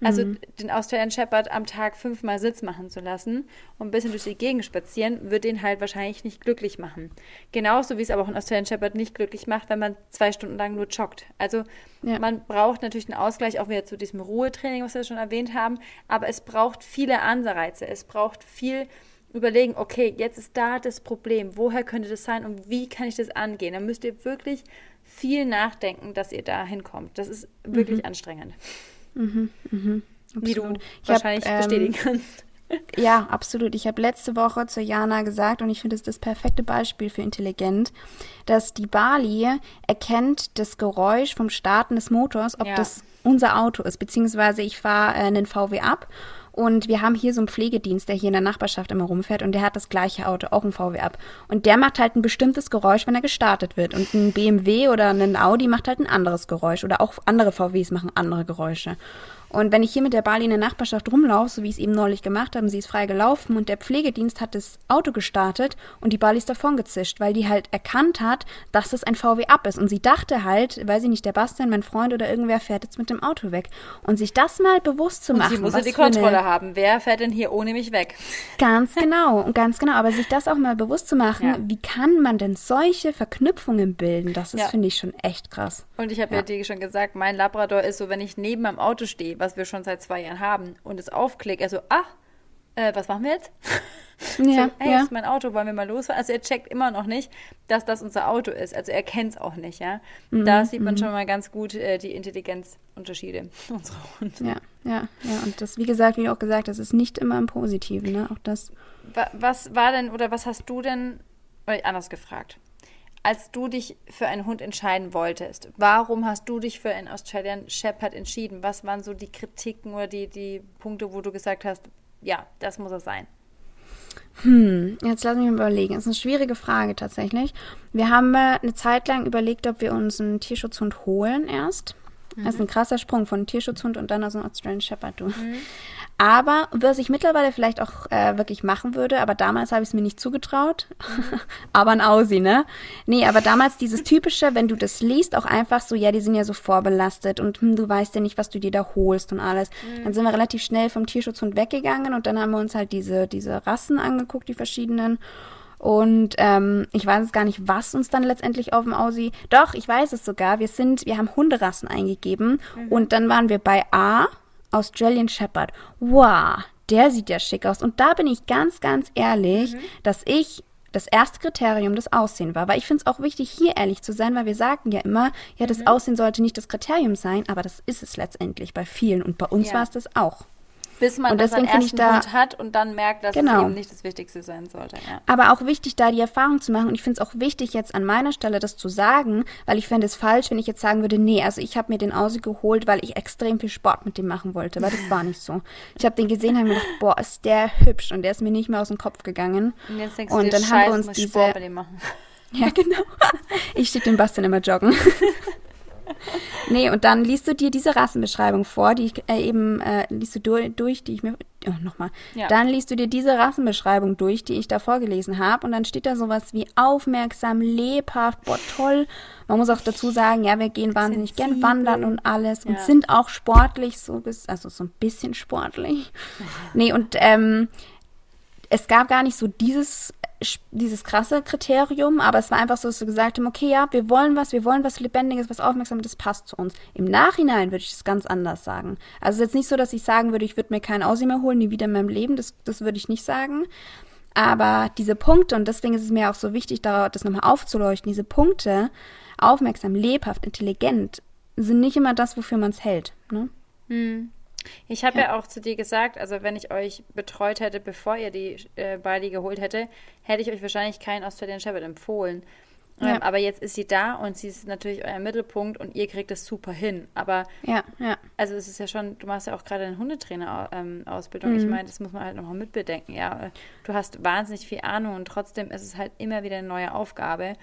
Also mhm. den Australian Shepherd am Tag fünfmal Sitz machen zu lassen und ein bisschen durch die Gegend spazieren, wird den halt wahrscheinlich nicht glücklich machen. Genauso wie es aber auch ein Australian Shepherd nicht glücklich macht, wenn man zwei Stunden lang nur joggt. Also ja. man braucht natürlich einen Ausgleich auch wieder zu diesem Ruhetraining, was wir schon erwähnt haben, aber es braucht viele Anreize. Es braucht viel überlegen, okay, jetzt ist da das Problem, woher könnte das sein und wie kann ich das angehen? Dann müsst ihr wirklich viel nachdenken, dass ihr da hinkommt. Das ist wirklich mhm. anstrengend. Mhm, mhm, wie du ich wahrscheinlich hab, ähm, bestätigen kannst. [LAUGHS] Ja, absolut. Ich habe letzte Woche zu Jana gesagt, und ich finde es das perfekte Beispiel für intelligent, dass die Bali erkennt das Geräusch vom Starten des Motors, ob ja. das unser Auto ist, beziehungsweise ich fahre äh, einen VW ab und wir haben hier so einen Pflegedienst, der hier in der Nachbarschaft immer rumfährt und der hat das gleiche Auto, auch ein VW ab. Und der macht halt ein bestimmtes Geräusch, wenn er gestartet wird. Und ein BMW oder ein Audi macht halt ein anderes Geräusch. Oder auch andere VWs machen andere Geräusche. Und wenn ich hier mit der Bali in der Nachbarschaft rumlaufe, so wie ich es eben neulich gemacht habe, sie ist frei gelaufen und der Pflegedienst hat das Auto gestartet und die Bali ist davon gezischt, weil die halt erkannt hat, dass das ein VW ab ist. Und sie dachte halt, weiß ich nicht, der Bastian, mein Freund oder irgendwer fährt jetzt mit dem Auto weg. Und sich das mal bewusst zu und machen. Sie muss ja die Kontrolle haben. Wer fährt denn hier ohne mich weg? Ganz genau, und ganz genau. Aber sich das auch mal bewusst zu machen, ja. wie kann man denn solche Verknüpfungen bilden? Das ist, ja. finde ich, schon echt krass. Und ich habe ja. ja dir schon gesagt, mein Labrador ist so, wenn ich neben meinem Auto stehe, was wir schon seit zwei Jahren haben, und es aufklickt, er so, ach, äh, was machen wir jetzt? [LAUGHS] Ja, so, hey, ja. ist mein Auto, wollen wir mal losfahren? Also er checkt immer noch nicht, dass das unser Auto ist. Also er kennt es auch nicht, ja. Mhm, da sieht man mhm. schon mal ganz gut äh, die Intelligenzunterschiede [LAUGHS] unserer Hunde. Ja, ja, ja. Und das, wie gesagt, wie auch gesagt, das ist nicht immer im Positiven, ne? Auch das. Was war denn, oder was hast du denn, oder anders gefragt, als du dich für einen Hund entscheiden wolltest, warum hast du dich für einen Australian Shepherd entschieden? Was waren so die Kritiken oder die, die Punkte, wo du gesagt hast, ja, das muss es sein? Hm, jetzt lass mich überlegen. Das ist eine schwierige Frage tatsächlich. Wir haben eine Zeit lang überlegt, ob wir uns einen Tierschutzhund holen erst. Mhm. Das ist ein krasser Sprung von Tierschutzhund und dann aus einem Australian Shepherd. Du. Mhm. Aber was ich mittlerweile vielleicht auch äh, wirklich machen würde, aber damals habe ich es mir nicht zugetraut. [LAUGHS] aber ein Aussie, ne? Nee, aber damals dieses typische, wenn du das liest, auch einfach so, ja, die sind ja so vorbelastet und hm, du weißt ja nicht, was du dir da holst und alles. Mhm. Dann sind wir relativ schnell vom Tierschutzhund weggegangen und dann haben wir uns halt diese, diese Rassen angeguckt, die verschiedenen. Und ähm, ich weiß es gar nicht, was uns dann letztendlich auf dem Aussie. Doch, ich weiß es sogar. Wir sind, wir haben Hunderassen eingegeben mhm. und dann waren wir bei A Australian Shepherd. Wow, der sieht ja schick aus. Und da bin ich ganz, ganz ehrlich, mhm. dass ich das erste Kriterium das Aussehen war. Weil ich finde es auch wichtig, hier ehrlich zu sein, weil wir sagen ja immer, ja, das mhm. Aussehen sollte nicht das Kriterium sein, aber das ist es letztendlich bei vielen. Und bei uns ja. war es das auch. Bis man und deswegen seinen ersten da, Hund hat und dann merkt, dass genau. es eben nicht das Wichtigste sein sollte. Ja. Aber auch wichtig, da die Erfahrung zu machen. Und ich finde es auch wichtig, jetzt an meiner Stelle das zu sagen, weil ich fände es falsch, wenn ich jetzt sagen würde, nee, also ich habe mir den Aussie geholt, weil ich extrem viel Sport mit dem machen wollte. Weil das war nicht so. Ich habe den gesehen und habe mir gedacht, boah, ist der hübsch. Und der ist mir nicht mehr aus dem Kopf gegangen. Und, jetzt denkst und du, dann Scheiß, haben wir uns diese... Sport bei dem machen. Ja, genau. Ich schicke den Bastian immer joggen. [LAUGHS] [LAUGHS] nee, und dann liest du dir diese Rassenbeschreibung vor, die ich äh, eben, äh, liest du durch, durch, die ich mir oh, nochmal, ja. dann liest du dir diese Rassenbeschreibung durch, die ich da vorgelesen habe und dann steht da sowas wie aufmerksam, lebhaft, boah, toll. Man muss auch dazu sagen, ja, wir gehen wahnsinnig gern wandern und alles ja. und sind auch sportlich, so bis, also so ein bisschen sportlich. nee, und ähm, es gab gar nicht so dieses dieses krasse Kriterium, aber es war einfach so, dass wir gesagt haben, okay, ja, wir wollen was, wir wollen was Lebendiges, was Aufmerksames, das passt zu uns. Im Nachhinein würde ich es ganz anders sagen. Also jetzt nicht so, dass ich sagen würde, ich würde mir keinen Aussie mehr holen, nie wieder in meinem Leben, das, das würde ich nicht sagen. Aber diese Punkte, und deswegen ist es mir auch so wichtig, das nochmal aufzuleuchten, diese Punkte, aufmerksam, lebhaft, intelligent, sind nicht immer das, wofür man es hält. Ne? Hm. Ich habe ja. ja. auch zu dir gesagt, also wenn ich euch betreut hätte, bevor ihr die äh, Bali geholt hätte, hätte ich euch wahrscheinlich keinen Australian Shepherd empfohlen. Ja. Ähm, aber jetzt ist sie da und sie ist natürlich euer Mittelpunkt und ihr kriegt es super hin. Aber ja, ja. Also es ist ja schon, du machst ja auch gerade eine Hundetrainer-Ausbildung. Ähm, mhm. Ich meine, das muss man halt nochmal mitbedenken. Ja, du hast wahnsinnig viel Ahnung und trotzdem ist es halt immer wieder eine neue Aufgabe.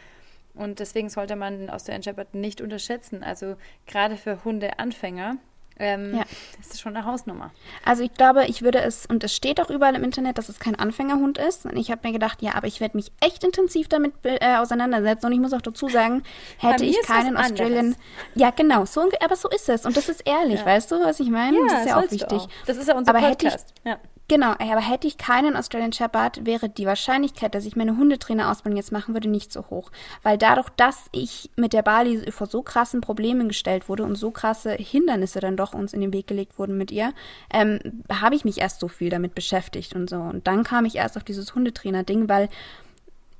Und deswegen sollte man den Australian Shepherd nicht unterschätzen. Also gerade für Hundeanfänger ähm, ja. Das ist schon eine Hausnummer. Also ich glaube, ich würde es, und es steht auch überall im Internet, dass es kein Anfängerhund ist. Und ich habe mir gedacht, ja, aber ich werde mich echt intensiv damit äh, auseinandersetzen. Und ich muss auch dazu sagen, hätte ich keinen Australian. Ja, genau, so, aber so ist es. Und das ist ehrlich, ja. weißt du, was ich meine? Ja, das ist ja auch wichtig. Auch. Das ist ja unser aber Podcast. Hätte ich, ja. Genau, aber hätte ich keinen Australian Shepherd, wäre die Wahrscheinlichkeit, dass ich meine Hundetrainerausbildung jetzt machen würde, nicht so hoch. Weil dadurch, dass ich mit der Bali vor so krassen Problemen gestellt wurde und so krasse Hindernisse dann doch uns in den Weg gelegt wurden mit ihr, ähm, habe ich mich erst so viel damit beschäftigt und so. Und dann kam ich erst auf dieses Hundetrainer-Ding, weil,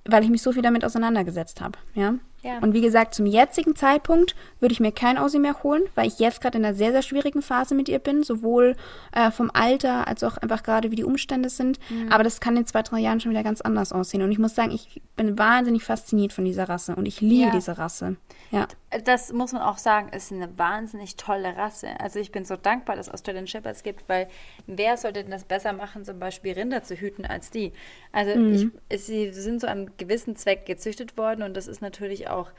weil ich mich so viel damit auseinandergesetzt habe, ja. Ja. Und wie gesagt, zum jetzigen Zeitpunkt würde ich mir kein Aussie mehr holen, weil ich jetzt gerade in einer sehr, sehr schwierigen Phase mit ihr bin, sowohl äh, vom Alter als auch einfach gerade, wie die Umstände sind. Mhm. Aber das kann in zwei, drei Jahren schon wieder ganz anders aussehen. Und ich muss sagen, ich bin wahnsinnig fasziniert von dieser Rasse und ich liebe ja. diese Rasse. Ja. Das muss man auch sagen, ist eine wahnsinnig tolle Rasse. Also ich bin so dankbar, dass es Australian Shepherds gibt, weil wer sollte denn das besser machen, zum Beispiel Rinder zu hüten, als die? Also mhm. ich, sie sind zu einem gewissen Zweck gezüchtet worden und das ist natürlich auch auch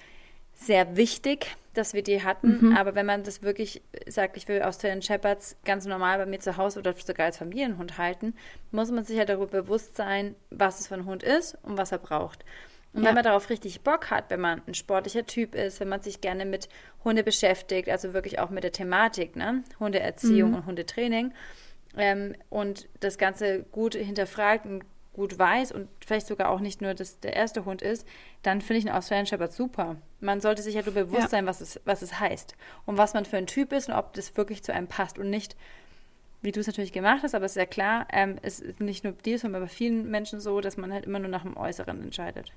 sehr wichtig, dass wir die hatten. Mhm. Aber wenn man das wirklich sagt, ich will Australian Shepherds ganz normal bei mir zu Hause oder sogar als Familienhund halten, muss man sich ja darüber bewusst sein, was es für ein Hund ist und was er braucht. Und ja. wenn man darauf richtig Bock hat, wenn man ein sportlicher Typ ist, wenn man sich gerne mit Hunde beschäftigt, also wirklich auch mit der Thematik, ne? Hundeerziehung mhm. und Hundetraining, ähm, und das Ganze gut hinterfragt und gut weiß und vielleicht sogar auch nicht nur das, der erste Hund ist, dann finde ich einen Australian Shepherd super. Man sollte sich ja nur bewusst ja. sein, was es, was es heißt und was man für ein Typ ist und ob das wirklich zu einem passt und nicht, wie du es natürlich gemacht hast, aber es ist ja klar, ähm, es ist nicht nur dir, sondern bei vielen Menschen so, dass man halt immer nur nach dem Äußeren entscheidet.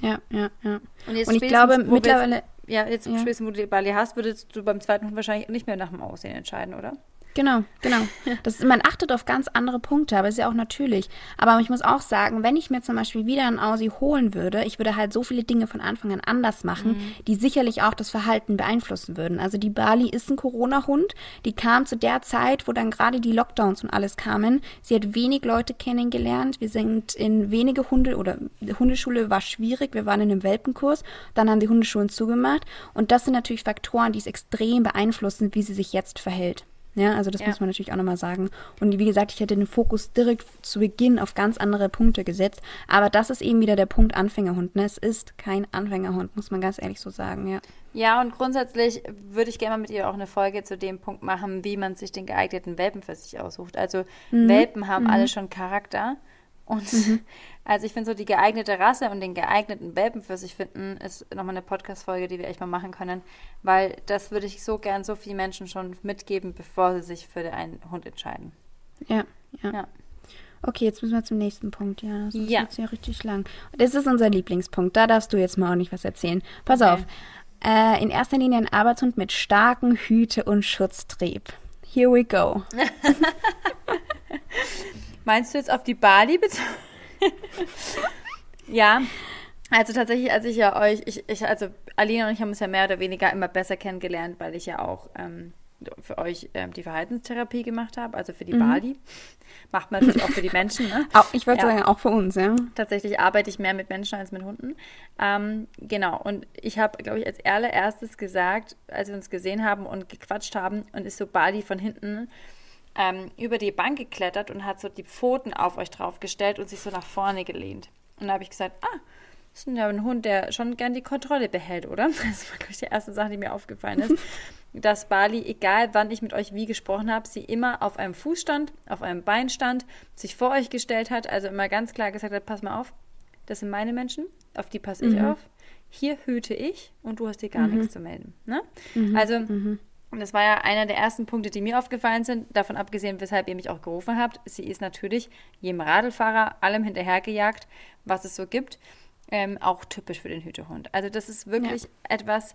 Ja, ja, ja. Und, und ich glaube, mittlerweile. Jetzt, ja, jetzt ja. spätestens, wo du die Bali hast, würdest du beim zweiten Hund wahrscheinlich nicht mehr nach dem Aussehen entscheiden, oder? Genau, genau. [LAUGHS] Das ist, man achtet auf ganz andere Punkte, aber ist ja auch natürlich. Aber ich muss auch sagen, wenn ich mir zum Beispiel wieder einen Aussie holen würde, ich würde halt so viele Dinge von Anfang an anders machen, mhm. die sicherlich auch das Verhalten beeinflussen würden. Also die Bali ist ein Corona-Hund. Die kam zu der Zeit, wo dann gerade die Lockdowns und alles kamen. Sie hat wenig Leute kennengelernt. Wir sind in wenige Hunde oder die Hundeschule war schwierig. Wir waren in einem Welpenkurs. Dann haben die Hundeschulen zugemacht. Und das sind natürlich Faktoren, die es extrem beeinflussen, wie sie sich jetzt verhält. Ja, also das ja. muss man natürlich auch nochmal sagen. Und wie gesagt, ich hätte den Fokus direkt zu Beginn auf ganz andere Punkte gesetzt. Aber das ist eben wieder der Punkt Anfängerhund. Ne? Es ist kein Anfängerhund, muss man ganz ehrlich so sagen, ja. Ja, und grundsätzlich würde ich gerne mal mit ihr auch eine Folge zu dem Punkt machen, wie man sich den geeigneten Welpen für sich aussucht. Also mhm. Welpen haben mhm. alle schon Charakter. Und mhm. [LAUGHS] also ich finde so die geeignete Rasse und den geeigneten Welpen für sich finden, ist nochmal eine Podcast-Folge, die wir echt mal machen können, weil das würde ich so gern so vielen Menschen schon mitgeben, bevor sie sich für einen Hund entscheiden. Ja, ja. ja. Okay, jetzt müssen wir zum nächsten Punkt. Ja, das ist ja. jetzt ja richtig lang. Das ist unser Lieblingspunkt. Da darfst du jetzt mal auch nicht was erzählen. Pass okay. auf. Äh, in erster Linie ein Arbeitshund mit starken Hüte- und Schutztrieb. Here we go. [LAUGHS] [LAUGHS] Meinst du jetzt auf die Bali bezogen? [LAUGHS] ja. Also tatsächlich, als ich ja euch, ich, ich, also Alina und ich haben uns ja mehr oder weniger immer besser kennengelernt, weil ich ja auch ähm, für euch ähm, die Verhaltenstherapie gemacht habe, also für die mhm. Bali. Macht man natürlich auch für die Menschen, ne? Auch, ich würde ja. sagen, auch für uns, ja. Tatsächlich arbeite ich mehr mit Menschen als mit Hunden. Ähm, genau, und ich habe, glaube ich, als allererstes gesagt, als wir uns gesehen haben und gequatscht haben und ist so Bali von hinten ähm, über die Bank geklettert und hat so die Pfoten auf euch draufgestellt und sich so nach vorne gelehnt. Und da habe ich gesagt, ah, das ist ja ein Hund, der schon gern die Kontrolle behält, oder? [LAUGHS] Das war, glaube ich, die erste Sache, die mir aufgefallen ist. [LAUGHS] dass Bali, egal wann ich mit euch wie gesprochen habe, sie immer auf einem Fuß stand, auf einem Bein stand, sich vor euch gestellt hat, also immer ganz klar gesagt hat, pass mal auf, das sind meine Menschen, auf die passe ich mhm. auf. Hier hüte ich und du hast dir gar mhm. nichts zu melden. Ne? Mhm. Also, mhm. das war ja einer der ersten Punkte, die mir aufgefallen sind, davon abgesehen, weshalb ihr mich auch gerufen habt. Sie ist natürlich jedem Radlfahrer allem hinterhergejagt, was es so gibt ähm, auch typisch für den Hütehund. Also das ist wirklich ja. etwas,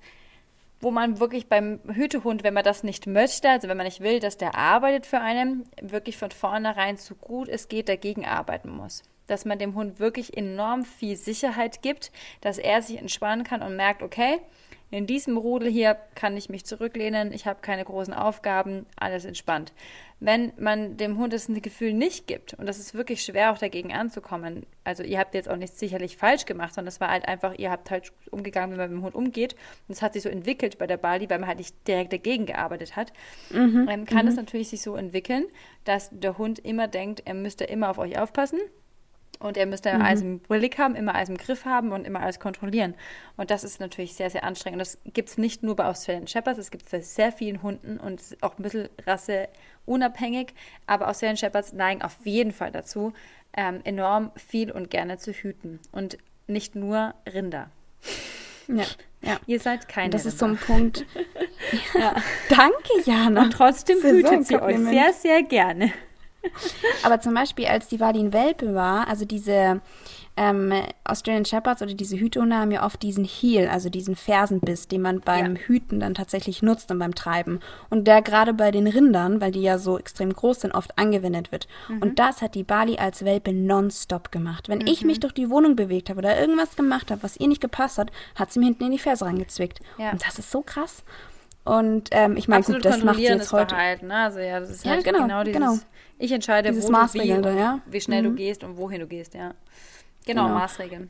wo man wirklich beim Hütehund, wenn man das nicht möchte, also wenn man nicht will, dass der arbeitet für einen, wirklich von vornherein so gut es geht dagegen arbeiten muss. Dass man dem Hund wirklich enorm viel Sicherheit gibt, dass er sich entspannen kann und merkt, okay, in diesem Rudel hier kann ich mich zurücklehnen, ich habe keine großen Aufgaben, alles entspannt. Wenn man dem Hund das Gefühl nicht gibt, und das ist wirklich schwer auch dagegen anzukommen, also ihr habt jetzt auch nichts sicherlich falsch gemacht, sondern es war halt einfach, ihr habt halt umgegangen, wie man mit dem Hund umgeht. Und es hat sich so entwickelt bei der Bali, weil man halt nicht direkt dagegen gearbeitet hat. Mhm. Ähm, kann mhm. es natürlich sich so entwickeln, dass der Hund immer denkt, er müsste immer auf euch aufpassen und er müsste mhm. alles im Blick haben, immer alles im Griff haben und immer alles kontrollieren. Und das ist natürlich sehr, sehr anstrengend. Das gibt es nicht nur bei Australian Shepherds, es gibt es bei sehr vielen Hunden und auch ein bisschen rasseunabhängig. Aber Australian Shepherds neigen auf jeden Fall dazu, ähm, enorm viel und gerne zu hüten. Und nicht nur Rinder. Ja, ja. Ihr seid keine. Das Rinder. ist so ein Punkt. [LAUGHS] ja. Danke, Jana. Und trotzdem hütet sie euch sehr, sehr gerne. [LAUGHS] Aber zum Beispiel, als die Wali in Welpe war, also diese ähm, Australian Shepherds oder diese Hütehunde haben ja oft diesen Heel, also diesen Fersenbiss, den man beim ja. Hüten dann tatsächlich nutzt und beim Treiben. Und der gerade bei den Rindern, weil die ja so extrem groß sind, oft angewendet wird. Mhm. Und das hat die Bali als Welpe nonstop gemacht. Wenn mhm. ich mich durch die Wohnung bewegt habe oder irgendwas gemacht habe, was ihr nicht gepasst hat, hat sie mir hinten in die Ferse reingezwickt. Ja. Und das ist so krass. Und ähm, ich meine, gut, das macht sie jetzt heute. Verhalten, ne? Also ja, das ist ja, halt genau, genau dieses, genau. ich entscheide, dieses wo du wie, ja? wie schnell mhm. du gehst und wohin du gehst, ja. Genau, genau. Maßregeln.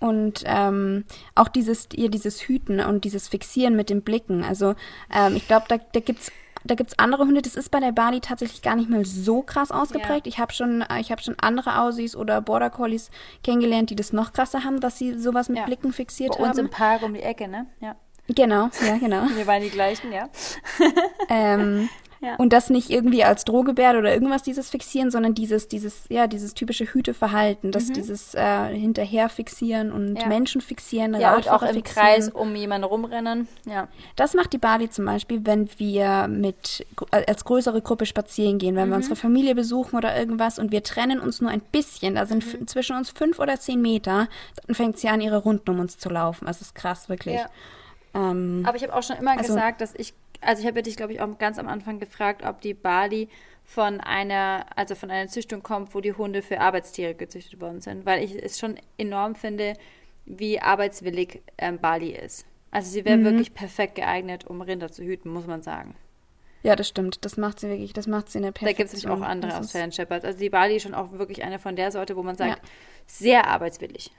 Und ähm, auch dieses, ihr dieses Hüten und dieses Fixieren mit den Blicken. Also ähm, ich glaube, da, da gibt es da gibt's andere Hunde, das ist bei der Bali tatsächlich gar nicht mal so krass ausgeprägt. Ja. Ich habe schon, ich hab schon andere Aussies oder Border Collies kennengelernt, die das noch krasser haben, dass sie sowas mit ja. Blicken fixiert bei haben. Bei uns im Park um die Ecke, ne? Ja. Genau, ja, genau. [LAUGHS] Wir waren die gleichen, ja. [LAUGHS] ähm, ja. Und das nicht irgendwie als Drohgebärde oder irgendwas dieses Fixieren, sondern dieses, dieses, ja, dieses typische Hüteverhalten, das mhm. dieses äh, hinterher fixieren und ja. Menschen fixieren, ja, und auch im fixieren. Kreis um jemanden rumrennen. Ja. Das macht die Bali zum Beispiel, wenn wir mit als größere Gruppe spazieren gehen, wenn mhm. wir unsere Familie besuchen oder irgendwas und wir trennen uns nur ein bisschen, da sind mhm. zwischen uns fünf oder zehn Meter, dann fängt sie an, ihre Runden um uns zu laufen. Das ist krass, wirklich. Ja. Ähm, Aber ich habe auch schon immer also, gesagt, dass ich, also ich habe dich, glaube ich, auch ganz am Anfang gefragt, ob die Bali von einer, also von einer Züchtung kommt, wo die Hunde für Arbeitstiere gezüchtet worden sind, weil ich es schon enorm finde, wie arbeitswillig ähm, Bali ist. Also sie wäre mhm. wirklich perfekt geeignet, um Rinder zu hüten, muss man sagen. Ja, das stimmt. Das macht sie wirklich, das macht sie in der Perfektion. Da gibt es nämlich auch andere Australian Shepherds. Also die Bali ist schon auch wirklich eine von der Sorte, wo man sagt, ja. sehr arbeitswillig.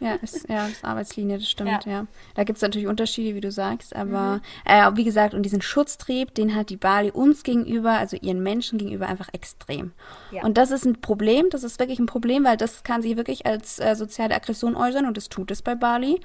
Ja, ist, ja, ist Arbeitslinie, das stimmt, ja. ja. Da gibt es natürlich Unterschiede, wie du sagst, aber mhm. äh, wie gesagt, und diesen Schutztrieb, den hat die Bali uns gegenüber, also ihren Menschen gegenüber einfach extrem. Ja. Und das ist ein Problem, das ist wirklich ein Problem, weil das kann sich wirklich als äh, soziale Aggression äußern und das tut es bei Bali.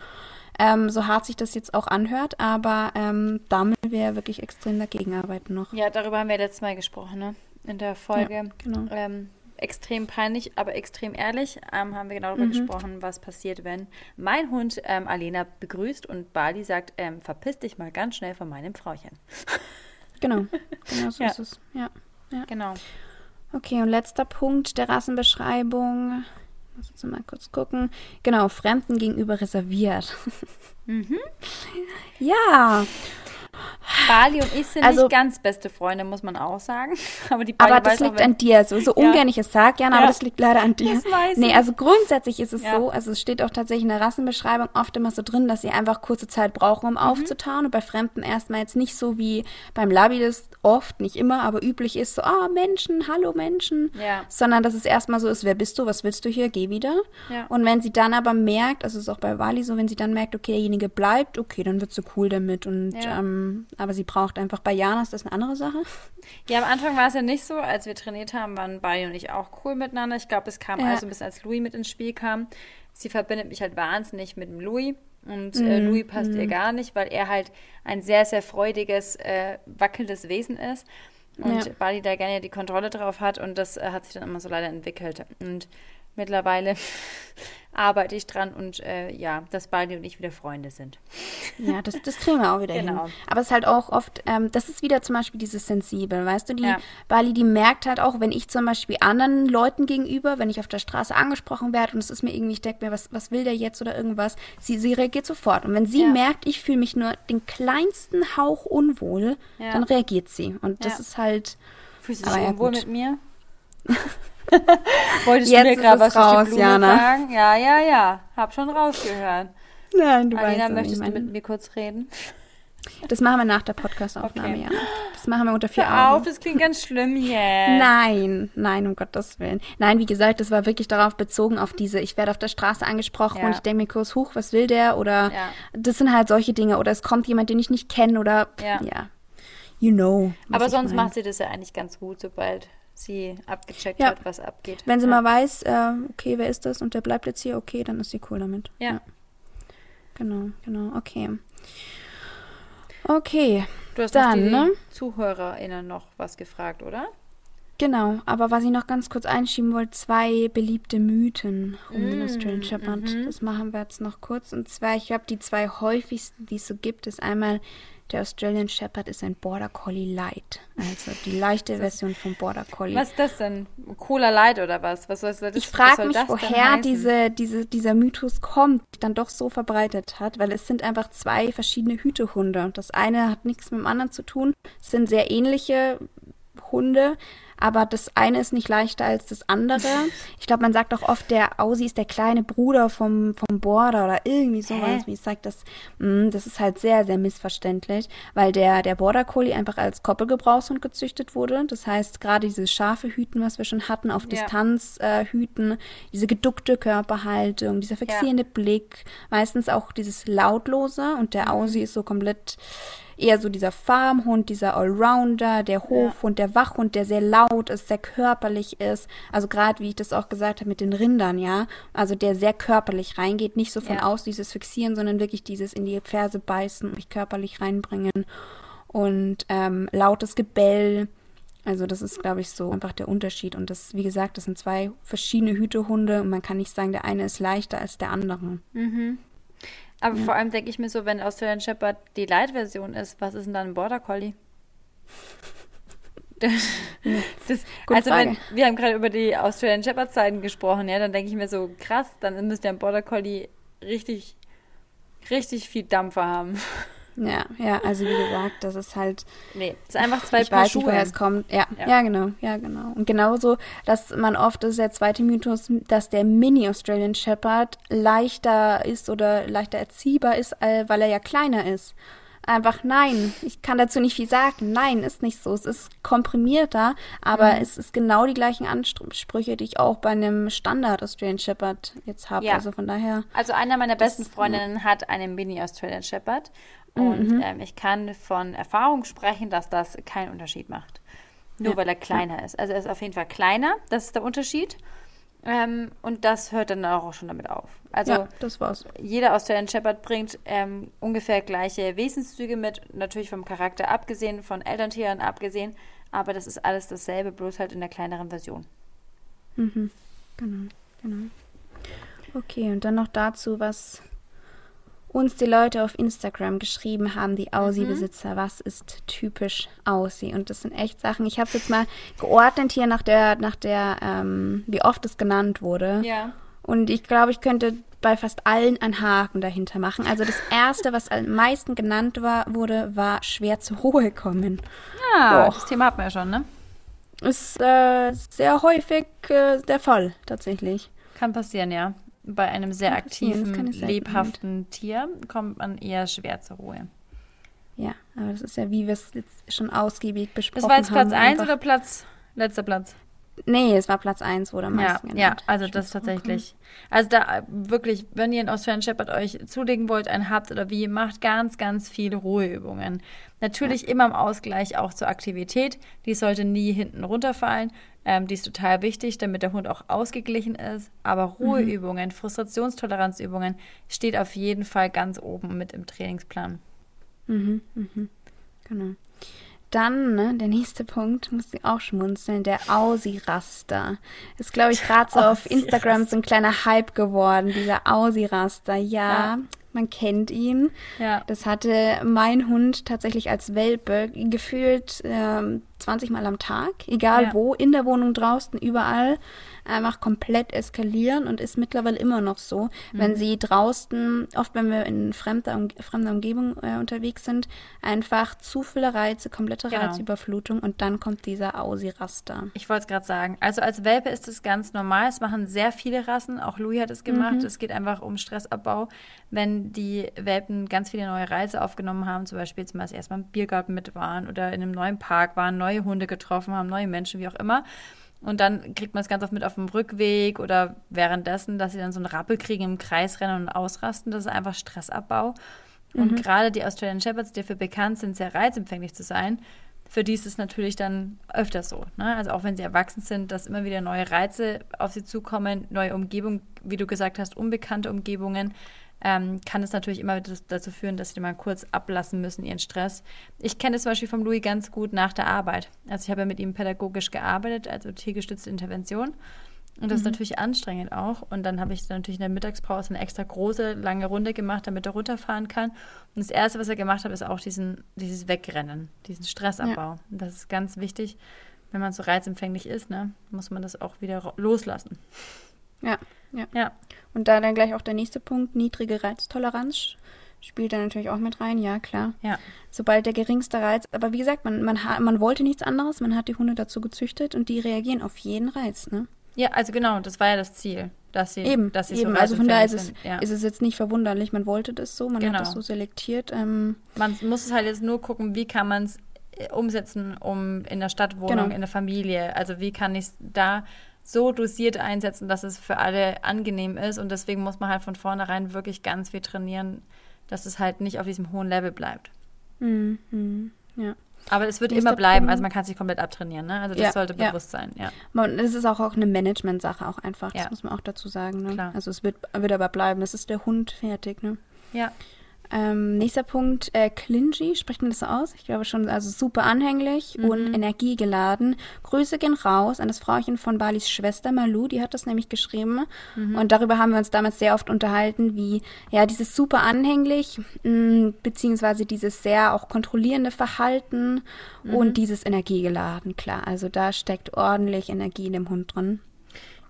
Ähm, so hart sich das jetzt auch anhört, aber ähm, da müssen wir wirklich extrem dagegen arbeiten noch. Ja, darüber haben wir letztes Mal gesprochen, ne? In der Folge. Ja, genau. Ähm, extrem peinlich, aber extrem ehrlich ähm, haben wir genau darüber mhm. gesprochen, was passiert, wenn mein Hund ähm, Alena begrüßt und Bali sagt, ähm, verpiss dich mal ganz schnell von meinem Frauchen. [LAUGHS] Genau, genau so ja. ist es. Ja, ja. Genau. Okay, und letzter Punkt der Rassenbeschreibung muss jetzt mal kurz gucken. Genau, Fremden gegenüber reserviert. Mhm. [LAUGHS] ja. Bali und ich sind also, nicht ganz beste Freunde, muss man auch sagen. [LAUGHS] Aber, die Bali aber das liegt auch, an dir. So, so ja. ungern ich es sage, Jana, ja. aber das liegt leider an dir. Das weiß nee, also grundsätzlich ist es ja. so, also es steht auch tatsächlich in der Rassenbeschreibung oft immer so drin, dass sie einfach kurze Zeit brauchen, um mhm. aufzutauen. Und bei Fremden erstmal jetzt nicht so wie beim Labi das oft, nicht immer, aber üblich ist, so, ah, oh, Menschen, hallo Menschen. Ja. Sondern dass es erstmal so ist, wer bist du, was willst du hier, geh wieder. Ja. Und wenn sie dann aber merkt, also es ist auch bei Wali so, wenn sie dann merkt, okay, derjenige bleibt, okay, dann wird sie cool damit. Und ähm, aber sie braucht einfach. Bei Jana ist das eine andere Sache. Ja, am Anfang war es ja nicht so. Als wir trainiert haben, waren Bali und ich auch cool miteinander. Ich glaube, es kam ja. also bis als Louis mit ins Spiel kam. Sie verbindet mich halt wahnsinnig mit dem Louis. Und äh, mhm. Louis passt mhm. ihr gar nicht, weil er halt ein sehr, sehr freudiges, äh, wackelndes Wesen ist. Und ja. Bali da gerne die Kontrolle drauf hat. Und das äh, hat sich dann immer so leider entwickelt. Und mittlerweile [LAUGHS] arbeite ich dran und äh, ja, dass Bali und ich wieder Freunde sind. Ja, das, das kriegen wir auch wieder genau. hin. Aber es ist halt auch oft, ähm, das ist wieder zum Beispiel dieses Sensibel, weißt du, die ja. Bali, die merkt halt auch, wenn ich zum Beispiel anderen Leuten gegenüber, wenn ich auf der Straße angesprochen werde und es ist mir irgendwie, ich denke mir, was, was will der jetzt oder irgendwas, sie, sie reagiert sofort. Und wenn sie ja. merkt, ich fühle mich nur den kleinsten Hauch unwohl, ja. dann reagiert sie. Und das ist halt. Fühlst du dich unwohl mit mir? [LAUGHS] [LAUGHS] Wolltest Jetzt du mir gerade was raus, die Blume Jana. sagen? Ja, ja, ja. Hab schon rausgehört. Nein, du Alina, weißt möchtest du mit mir kurz reden? Das machen wir nach der Podcastaufnahme, okay. ja. Das machen wir unter vier Hör Augen. auf, das klingt ganz schlimm jetzt. Nein, nein, um Gottes Willen. Nein, wie gesagt, das war wirklich darauf bezogen, auf diese, ich werde auf der Straße angesprochen ja. und ich denke mir kurz, huch, was will der? Oder ja. das sind halt solche Dinge. Oder es kommt jemand, den ich nicht kenne oder ja. ja. You know. Aber sonst mein. macht sie das ja eigentlich ganz gut, sobald sie abgecheckt ja. hat, was abgeht. Wenn sie ja. mal weiß, äh, okay, wer ist das und der bleibt jetzt hier, okay, dann ist sie cool damit. Ja. ja. Genau, genau, okay. Okay. Du hast dann, die ne? ZuhörerInnen noch was gefragt, oder? Genau, aber was ich noch ganz kurz einschieben wollte, zwei beliebte Mythen um mm, den Australian Shepherd. Mm -hmm. Das machen wir jetzt noch kurz. Und zwar, ich glaube, die zwei häufigsten, die es so gibt, ist einmal der Australian Shepherd ist ein Border Collie Light, also die leichte Version vom Border Collie. Was ist das denn? Cola Light oder was? Was soll das? Ich frage mich, woher diese, diese, dieser Mythos kommt, dann doch so verbreitet hat, weil es sind einfach zwei verschiedene Hütehunde. Das eine hat nichts mit dem anderen zu tun. Es sind sehr ähnliche Hunde, aber das eine ist nicht leichter als das andere. [LAUGHS] Ich glaube, man sagt auch oft, der Aussie ist der kleine Bruder vom, vom Border oder irgendwie sowas. Wie ich sage, das, mh, das ist halt sehr, sehr missverständlich, weil der, der Border Collie einfach als Koppelgebrauchshund gezüchtet wurde. Das heißt, gerade diese scharfe Hüten, was wir schon hatten, auf ja. Distanz äh, hüten, diese geduckte Körperhaltung, dieser fixierende ja. Blick, meistens auch dieses lautlose und der mhm. Aussie ist so komplett eher so dieser Farmhund, dieser Allrounder, der Hofhund, ja. der Wachhund, der sehr laut ist, sehr körperlich ist. Also gerade wie ich das auch gesagt habe mit den Rindern, ja. Also der sehr körperlich reingeht, nicht so von ja. aus dieses Fixieren, sondern wirklich dieses in die Ferse beißen, mich körperlich reinbringen. Und ähm, lautes Gebell. Also das ist, glaube ich, so einfach der Unterschied. Und das, wie gesagt, das sind zwei verschiedene Hütehunde und man kann nicht sagen, der eine ist leichter als der andere. Mhm. Aber ja. vor allem denke ich mir so, wenn Australian Shepherd die Light-Version ist, was ist denn dann ein Border Collie? [LAUGHS] Das, also wenn, wir haben gerade über die Australian Shepherd Zeiten gesprochen, ja, dann denke ich mir so, krass, dann müsste ein Border Collie richtig, richtig viel Dampfer haben. Ja, ja, also wie gesagt, das ist halt. Nee, es ist einfach zwei ich Paar weiß Schuhe. Nicht, woher es kommt. Ja, ja, ja, genau, ja, genau. Und genauso, dass man oft, das ist der zweite Mythos, dass der Mini-Australian Shepherd leichter ist oder leichter erziehbar ist, äh, weil er ja kleiner ist. Einfach nein. Ich kann dazu nicht viel sagen. Nein, ist nicht so. Es ist komprimierter, aber mhm. es ist genau die gleichen Ansprüche, die ich auch bei einem Standard Australian Shepherd jetzt habe. Ja. Also von daher. Also einer meiner besten Freundinnen hat einen Mini Australian Shepherd und mhm. ähm, ich kann von Erfahrung sprechen, dass das keinen Unterschied macht. Nur ja. weil er kleiner ist. Also er ist auf jeden Fall kleiner, das ist der Unterschied. Ähm, und das hört dann auch schon damit auf. Also ja, das war's. Jeder Australian Shepherd bringt ähm, ungefähr gleiche Wesenszüge mit, natürlich vom Charakter abgesehen, von Elterntieren abgesehen, aber das ist alles dasselbe, bloß halt in der kleineren Version. Mhm. Genau, genau. Okay, und dann noch dazu, was uns die Leute auf Instagram geschrieben haben, die Aussie-Besitzer, mhm. was ist typisch Aussie? Und das sind echt Sachen. Ich habe es jetzt mal geordnet hier nach der, nach der, ähm, wie oft es genannt wurde. Ja. Und ich glaube, ich könnte bei fast allen einen Haken dahinter machen. Also das erste, was am meisten genannt war, wurde, war schwer zur Ruhe kommen. Ja, oh. das Thema hatten wir ja schon, ne? Ist äh, sehr häufig äh, der Fall, tatsächlich. Kann passieren, ja bei einem sehr aktiven, lebhaften Tier kommt man eher schwer zur Ruhe. Ja, aber das ist ja, wie wir es jetzt schon ausgiebig besprochen haben. Das war jetzt Platz 1 oder Platz, letzter Platz? Nee, es war Platz 1, wurde am meisten ja. Ja, also das ist tatsächlich. Also da wirklich, wenn ihr einen Australian Shepherd euch zulegen wollt, einen habt oder wie, macht ganz, ganz viele Ruheübungen. Natürlich immer im Ausgleich auch zur Aktivität. Die sollte nie hinten runterfallen. Ähm, die ist total wichtig, damit der Hund auch ausgeglichen ist. Aber mhm. Ruheübungen, mhm. Frustrationstoleranzübungen steht auf jeden Fall ganz oben mit im Trainingsplan. Mhm, mhm. Genau. Dann, ne, der nächste Punkt, muss ich auch schmunzeln, der Aussie-Raster. Ist, glaube ich, [LAUGHS] gerade so auf Instagram so ein kleiner Hype geworden, dieser Aussie-Raster. Ja, ja, man kennt ihn. Ja. Das hatte mein Hund tatsächlich als Welpe gefühlt ähm, 20 Mal am Tag, egal ja. wo, in der Wohnung, draußen, überall, einfach komplett eskalieren und ist mittlerweile immer noch so. Mhm. Wenn sie draußen, oft wenn wir in fremder, um, fremder Umgebung äh, unterwegs sind, einfach zu viele Reize, komplette genau. Reizüberflutung und dann kommt dieser Aussie-Raster. Ich wollte es gerade sagen. Also als Welpe ist es ganz normal. Es machen sehr viele Rassen. Auch Louis hat es gemacht. Mhm. Es geht einfach um Stressabbau. Wenn die Welpen ganz viele neue Reize aufgenommen haben, zum Beispiel zum Beispiel erstmal im Biergarten mit waren oder in einem neuen Park waren, neu neue Hunde getroffen haben, neue Menschen, wie auch immer. Und dann kriegt man es ganz oft mit auf dem Rückweg oder währenddessen, dass sie dann so einen Rappel kriegen im Kreis rennen und ausrasten. Das ist einfach Stressabbau. Und mhm. gerade die Australian Shepherds, die dafür bekannt sind, sehr reizempfänglich zu sein, für die ist es natürlich dann öfter so. Ne? Also auch wenn sie erwachsen sind, dass immer wieder neue Reize auf sie zukommen, neue Umgebungen, wie du gesagt hast, unbekannte Umgebungen, ähm, kann es natürlich immer dazu führen, dass sie mal kurz ablassen müssen, ihren Stress. Ich kenne es zum Beispiel vom Louis ganz gut nach der Arbeit. Also ich habe ja mit ihm pädagogisch gearbeitet, also tiergestützte Intervention. Und das mhm. ist natürlich anstrengend auch. Und dann habe ich dann natürlich in der Mittagspause eine extra große, lange Runde gemacht, damit er runterfahren kann. Und das Erste, was er gemacht hat, ist auch diesen, dieses Wegrennen, diesen Stressabbau. Ja. Und das ist ganz wichtig, wenn man so reizempfänglich ist, ne, muss man das auch wieder loslassen. Ja, ja. ja. Und da dann gleich auch der nächste Punkt, niedrige Reiztoleranz spielt da natürlich auch mit rein, ja klar. Ja. Sobald der geringste Reiz, aber wie gesagt, man, man, man wollte nichts anderes, man hat die Hunde dazu gezüchtet und die reagieren auf jeden Reiz, ne? Ja, also genau, das war ja das Ziel, dass sie, eben, dass sie eben. So also von daher ist es, ja. ist es jetzt nicht verwunderlich, man wollte das so, man genau. hat das so selektiert. Ähm, man muss es halt jetzt nur gucken, wie kann man es äh, umsetzen, um in der Stadtwohnung, genau. in der Familie, also wie kann ich es da so dosiert einsetzen, dass es für alle angenehm ist. Und deswegen muss man halt von vornherein wirklich ganz viel trainieren, dass es halt nicht auf diesem hohen Level bleibt. Mhm. Ja. Aber es wird immer bleiben, Punkt. also man kann sich komplett abtrainieren, ne? Also das ja, sollte bewusst ja. sein, ja. Es ist auch, auch eine Management-Sache auch einfach, das ja. muss man auch dazu sagen. Ne? Klar. Also es wird, wird aber bleiben, das ist der Hund fertig, ne? Ja. Ähm, nächster Punkt, äh, clingy, spricht man das so aus? Ich glaube schon, also super anhänglich mhm. und energiegeladen. Grüße gehen raus an das Frauchen von Balis Schwester Malu, die hat das nämlich geschrieben. Mhm. Und darüber haben wir uns damals sehr oft unterhalten, wie, ja, dieses super anhänglich, mh, mm, beziehungsweise dieses sehr auch kontrollierende Verhalten mhm. und dieses energiegeladen, klar. Also da steckt ordentlich Energie in dem Hund drin.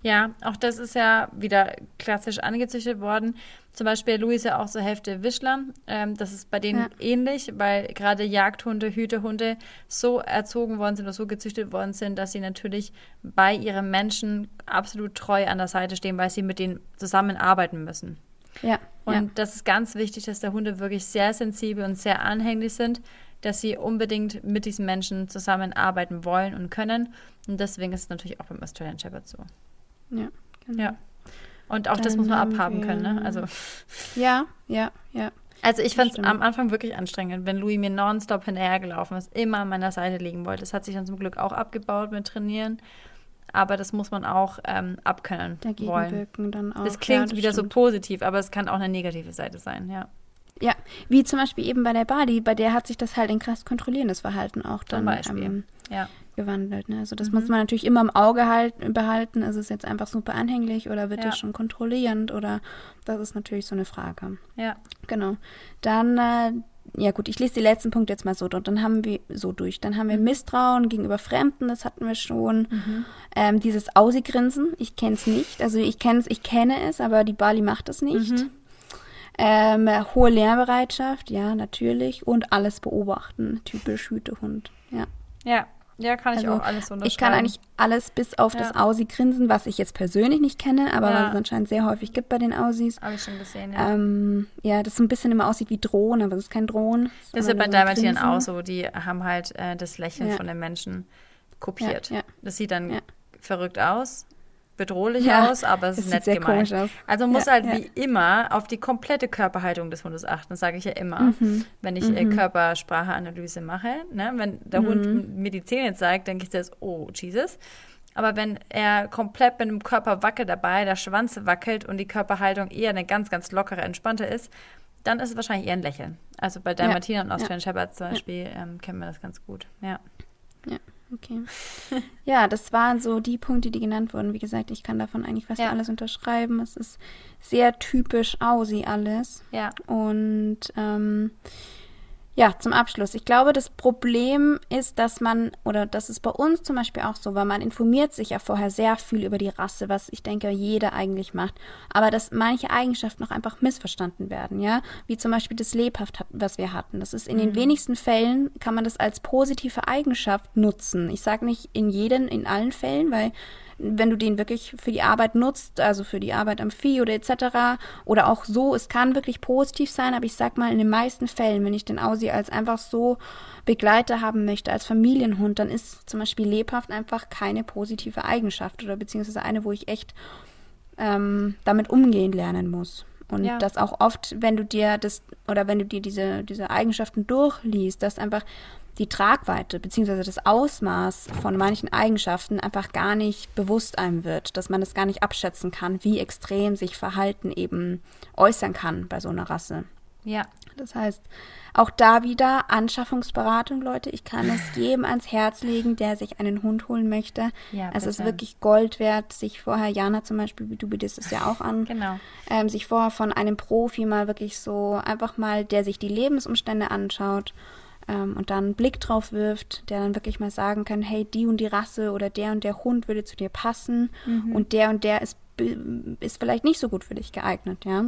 Ja, auch das ist ja wieder klassisch angezüchtet worden. Zum Beispiel Louis ist ja auch so Hälfte Wischler. Ähm, das ist bei denen ja. ähnlich, weil gerade Jagdhunde, Hütehunde so erzogen worden sind oder so gezüchtet worden sind, dass sie natürlich bei ihrem Menschen absolut treu an der Seite stehen, weil sie mit denen zusammenarbeiten müssen. Ja. Und ja. das ist ganz wichtig, dass der Hunde wirklich sehr sensibel und sehr anhänglich sind, dass sie unbedingt mit diesen Menschen zusammenarbeiten wollen und können. Und deswegen ist es natürlich auch beim Australian Shepherd so. Ja, genau. Ja. Und auch Dann das muss man abhaben können, ne? Also. Ja, ja, ja. Also ich fand es am Anfang wirklich anstrengend, wenn Louis mir nonstop hinterhergelaufen ist, immer an meiner Seite liegen wollte. Das hat sich dann zum Glück auch abgebaut mit Trainieren. Aber das muss man auch ähm, abkönnen Dagegen wollen. wirken dann auch. Das klingt ja, das wieder stimmt. so positiv, aber es kann auch eine negative Seite sein, ja. Ja, wie zum Beispiel eben bei der Badi, bei der hat sich das halt in krass kontrollierendes Verhalten auch dann zum Beispiel. Ähm, ja gewandelt. Ne? Also das mhm. muss man natürlich immer im Auge halt, behalten. Ist es jetzt einfach super anhänglich oder wird ja. es schon kontrollierend oder das ist natürlich so eine Frage. Ja. Genau. Dann, äh, ja gut, ich lese die letzten Punkte jetzt mal so und dann haben wir so durch. Dann haben wir mhm. Misstrauen gegenüber Fremden, das hatten wir schon. Mhm. Ähm, dieses Ausigrinsen, ich kenne es nicht. Also ich kenne es, ich kenne es, aber die Bali macht es nicht. Mhm. Ähm, hohe Lernbereitschaft, ja, natürlich. Und alles beobachten, typisch Hütehund, ja. Ja, ja, kann ich also, auch alles unterschreiben. Ich kann eigentlich alles bis auf ja. das Aussie-Grinsen, was ich jetzt persönlich nicht kenne, aber ja. was es anscheinend sehr häufig gibt bei den Aussies. Habe ich schon gesehen, ja. Ähm, ja, das so ein bisschen immer aussieht wie Drohnen, aber das ist kein Drohnen. Das ist ja bei so Dalmatinen auch so. Die haben halt äh, das Lächeln ja. von den Menschen kopiert. Das sieht dann verrückt aus, bedrohlich ja, aus, aber es ist nett gemeint. Also muss ja, halt ja. wie immer auf die komplette Körperhaltung des Hundes achten, das sage ich ja immer, mhm. wenn ich äh, mhm. Körperspracheanalyse mache. Ne? Wenn der mhm. Hund mir die Zähne zeigt, denke ich das, oh Jesus. Aber wenn er komplett mit dem Körper wackelt dabei, der Schwanz wackelt und die Körperhaltung eher eine ganz, ganz lockere, entspannte ist, dann ist es wahrscheinlich eher ein Lächeln. Also bei Dalmatiner und Austrian. Shepherd zum Beispiel ähm, kennen wir das ganz gut. Ja. Ja, okay. [LAUGHS] ja, das waren so die Punkte, die genannt wurden. Wie gesagt, ich kann davon eigentlich fast alles unterschreiben. Es ist sehr typisch Aussie alles. Ja. Und ähm, ja, zum Abschluss. Ich glaube, das Problem ist, dass man, oder das ist bei uns zum Beispiel auch so, weil man informiert sich ja vorher sehr viel über die Rasse, was ich denke, jeder eigentlich macht. Aber dass manche Eigenschaften auch einfach missverstanden werden, ja. Wie zum Beispiel das Lebhaft, was wir hatten. Das ist in mhm. den wenigsten Fällen, kann man das als positive Eigenschaft nutzen. Ich sage nicht in jedem, in allen Fällen, weil wenn du den wirklich für die Arbeit nutzt, also für die Arbeit am Vieh oder etc. Oder auch so, es kann wirklich positiv sein, aber ich sag mal, in den meisten Fällen, wenn ich den Aussie als einfach so Begleiter haben möchte, als Familienhund, dann ist zum Beispiel lebhaft einfach keine positive Eigenschaft oder beziehungsweise eine, wo ich echt ähm, damit umgehen lernen muss. Und ja. das auch oft, wenn du dir das oder wenn du dir diese, diese Eigenschaften durchliest, dass einfach die Tragweite bzw. das Ausmaß von manchen Eigenschaften einfach gar nicht bewusst einem wird, dass man es gar nicht abschätzen kann, wie extrem sich Verhalten eben äußern kann bei so einer Rasse. Ja. Das heißt, auch da wieder Anschaffungsberatung, Leute. Ich kann es jedem ans Herz legen, der sich einen Hund holen möchte. Ja, es ist wirklich Gold wert, sich vorher, Jana zum Beispiel, du bietest es ja auch an, genau. ähm, sich vorher von einem Profi mal wirklich so einfach mal, der sich die Lebensumstände anschaut ähm, und dann einen Blick drauf wirft, der dann wirklich mal sagen kann, hey, die und die Rasse oder der und der Hund würde zu dir passen mhm. und der und der ist, ist vielleicht nicht so gut für dich geeignet, ja.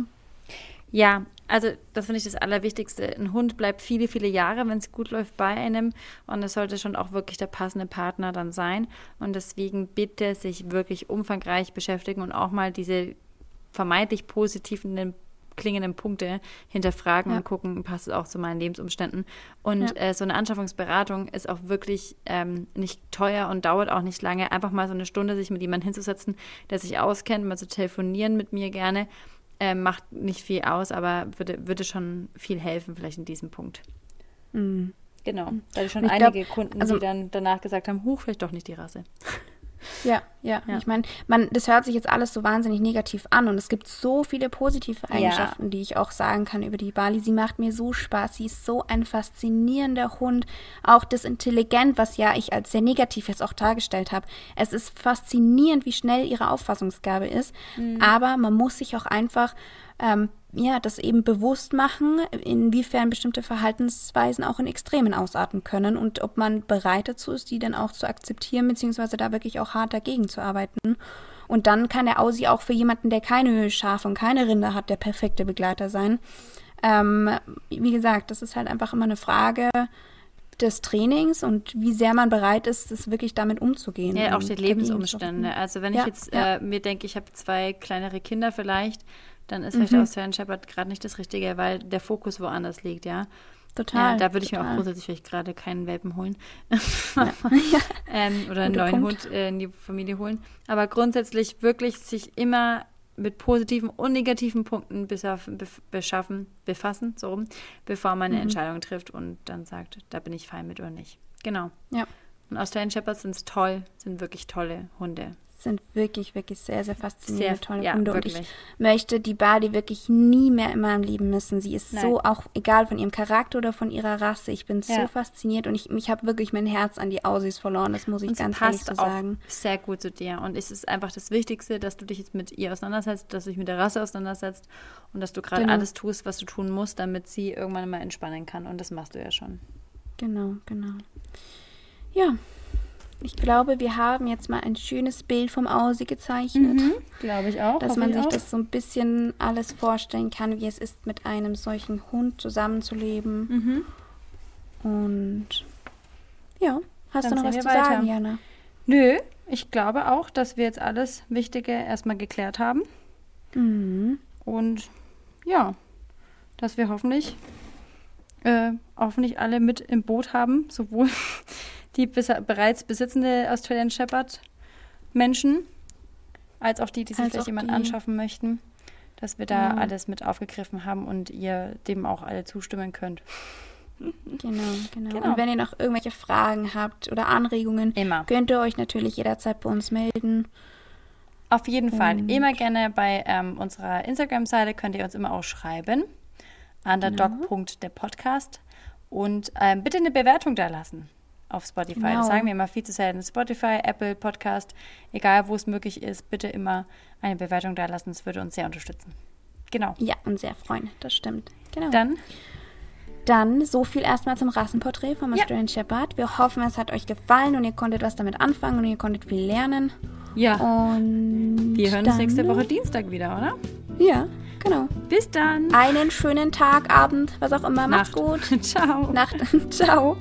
Ja, also das finde ich das Allerwichtigste. Ein Hund bleibt viele, viele Jahre, wenn es gut läuft, bei einem. Und es sollte schon auch wirklich der passende Partner dann sein. Und deswegen bitte sich wirklich umfangreich beschäftigen und auch mal diese vermeintlich positiven klingenden Punkte hinterfragen ja. und gucken, passt es auch zu meinen Lebensumständen. Und ja. äh, so eine Anschaffungsberatung ist auch wirklich ähm, nicht teuer und dauert auch nicht lange. Einfach mal so eine Stunde sich mit jemandem hinzusetzen, der sich auskennt, mal zu telefonieren mit mir gerne. Äh, macht nicht viel aus, aber würde, würde schon viel helfen, vielleicht in diesem Punkt. Mhm. Genau. Da schon einige glaub, Kunden, also, die dann danach gesagt haben, huch, vielleicht doch nicht die Rasse. Ja, ja. ja. Ich meine, man, das hört sich jetzt alles so wahnsinnig negativ an und es gibt so viele positive Eigenschaften, ja. die ich auch sagen kann über die Bali. Sie macht mir so Spaß. Sie ist so ein faszinierender Hund. Auch das Intelligent, was ja ich als sehr negativ jetzt auch dargestellt habe. Es ist faszinierend, wie schnell ihre Auffassungsgabe ist. Mhm. Aber man muss sich auch einfach ähm, ja, das eben bewusst machen, inwiefern bestimmte Verhaltensweisen auch in Extremen ausarten können und ob man bereit dazu ist, die dann auch zu akzeptieren, beziehungsweise da wirklich auch hart dagegen zu arbeiten. Und dann kann der Aussie auch für jemanden, der keine Schafe und keine Rinder hat, der perfekte Begleiter sein. Ähm, wie gesagt, das ist halt einfach immer eine Frage des Trainings und wie sehr man bereit ist, es wirklich damit umzugehen. Ja, auch die Lebensumstände. Also wenn ich ja, jetzt ja. Äh, mir denke, ich habe zwei kleinere Kinder vielleicht, dann ist vielleicht mhm. Australian Shepherd gerade nicht das Richtige, weil der Fokus woanders liegt, ja. Total. Ja, da würde ich total. mir auch grundsätzlich vielleicht gerade keinen Welpen holen. Ja. [LAUGHS] ähm, oder einen neuen Punkt. Hund äh, in die Familie holen. Aber grundsätzlich wirklich sich immer mit positiven und negativen Punkten beschaffen, beschaffen, befassen, so rum, bevor man eine mhm. Entscheidung trifft und dann sagt, da bin ich fein mit oder nicht. Genau. Ja. Und Australian Shepherds sind toll, sind wirklich tolle Hunde sind wirklich, wirklich sehr, sehr faszinierende, sehr, tolle ja, Hunde. Wirklich. Und ich möchte die Bali wirklich nie mehr in meinem Leben missen. Sie ist Nein. so, auch egal von ihrem Charakter oder von ihrer Rasse, ich bin ja. so fasziniert und ich, ich habe wirklich mein Herz an die Aussies verloren, das muss ich und ganz ehrlich so sagen. sehr gut zu dir. Und es ist einfach das Wichtigste, dass du dich jetzt mit ihr auseinandersetzt, dass du dich mit der Rasse auseinandersetzt und dass du gerade genau. alles tust, was du tun musst, damit sie irgendwann mal entspannen kann. Und das machst du ja schon. Genau, genau. Ja, ich glaube, wir haben jetzt mal ein schönes Bild vom Aussie gezeichnet. Mhm, glaube ich auch. Dass man sich auch. das so ein bisschen alles vorstellen kann, wie es ist, mit einem solchen Hund zusammenzuleben. Mhm. Und ja, hast Dann du noch was zu weiter. sagen, Jana? Nö, ich glaube auch, dass wir jetzt alles Wichtige erstmal geklärt haben. Mhm. Und ja, dass wir hoffentlich, äh, hoffentlich alle mit im Boot haben, sowohl die bereits besitzende Australian Shepherd Menschen, als auch die, die sich Als vielleicht jemand die. anschaffen möchten, dass wir da Genau. alles mit aufgegriffen haben und ihr dem auch alle zustimmen könnt. Genau, genau, Genau. Und wenn ihr noch irgendwelche Fragen habt oder Anregungen, Immer. könnt ihr euch natürlich jederzeit bei uns melden. Auf jeden Fall. Und- Immer gerne bei ähm, unserer Instagram-Seite könnt ihr uns immer auch schreiben. Underdog.der-Podcast. Und ähm, bitte eine Bewertung da lassen auf Spotify. Genau. Das sagen wir immer viel zu selten. Spotify, Apple, Podcast, egal wo es möglich ist, bitte immer eine Bewertung da lassen. Das würde uns sehr unterstützen. Genau. Ja, und sehr freuen, das stimmt. Genau. Dann, Dann so viel erstmal zum Rassenporträt Ja. Australian Shepherd. Wir hoffen, es hat euch gefallen und ihr konntet was damit anfangen und ihr konntet viel lernen. ja, Und wir hören uns nächste Woche Dienstag wieder, oder? Ja, genau. Bis dann. Einen schönen Tag, Abend, was auch immer. Macht's Nacht. gut. [LAUGHS] Ciao. Nacht. [LAUGHS] Ciao.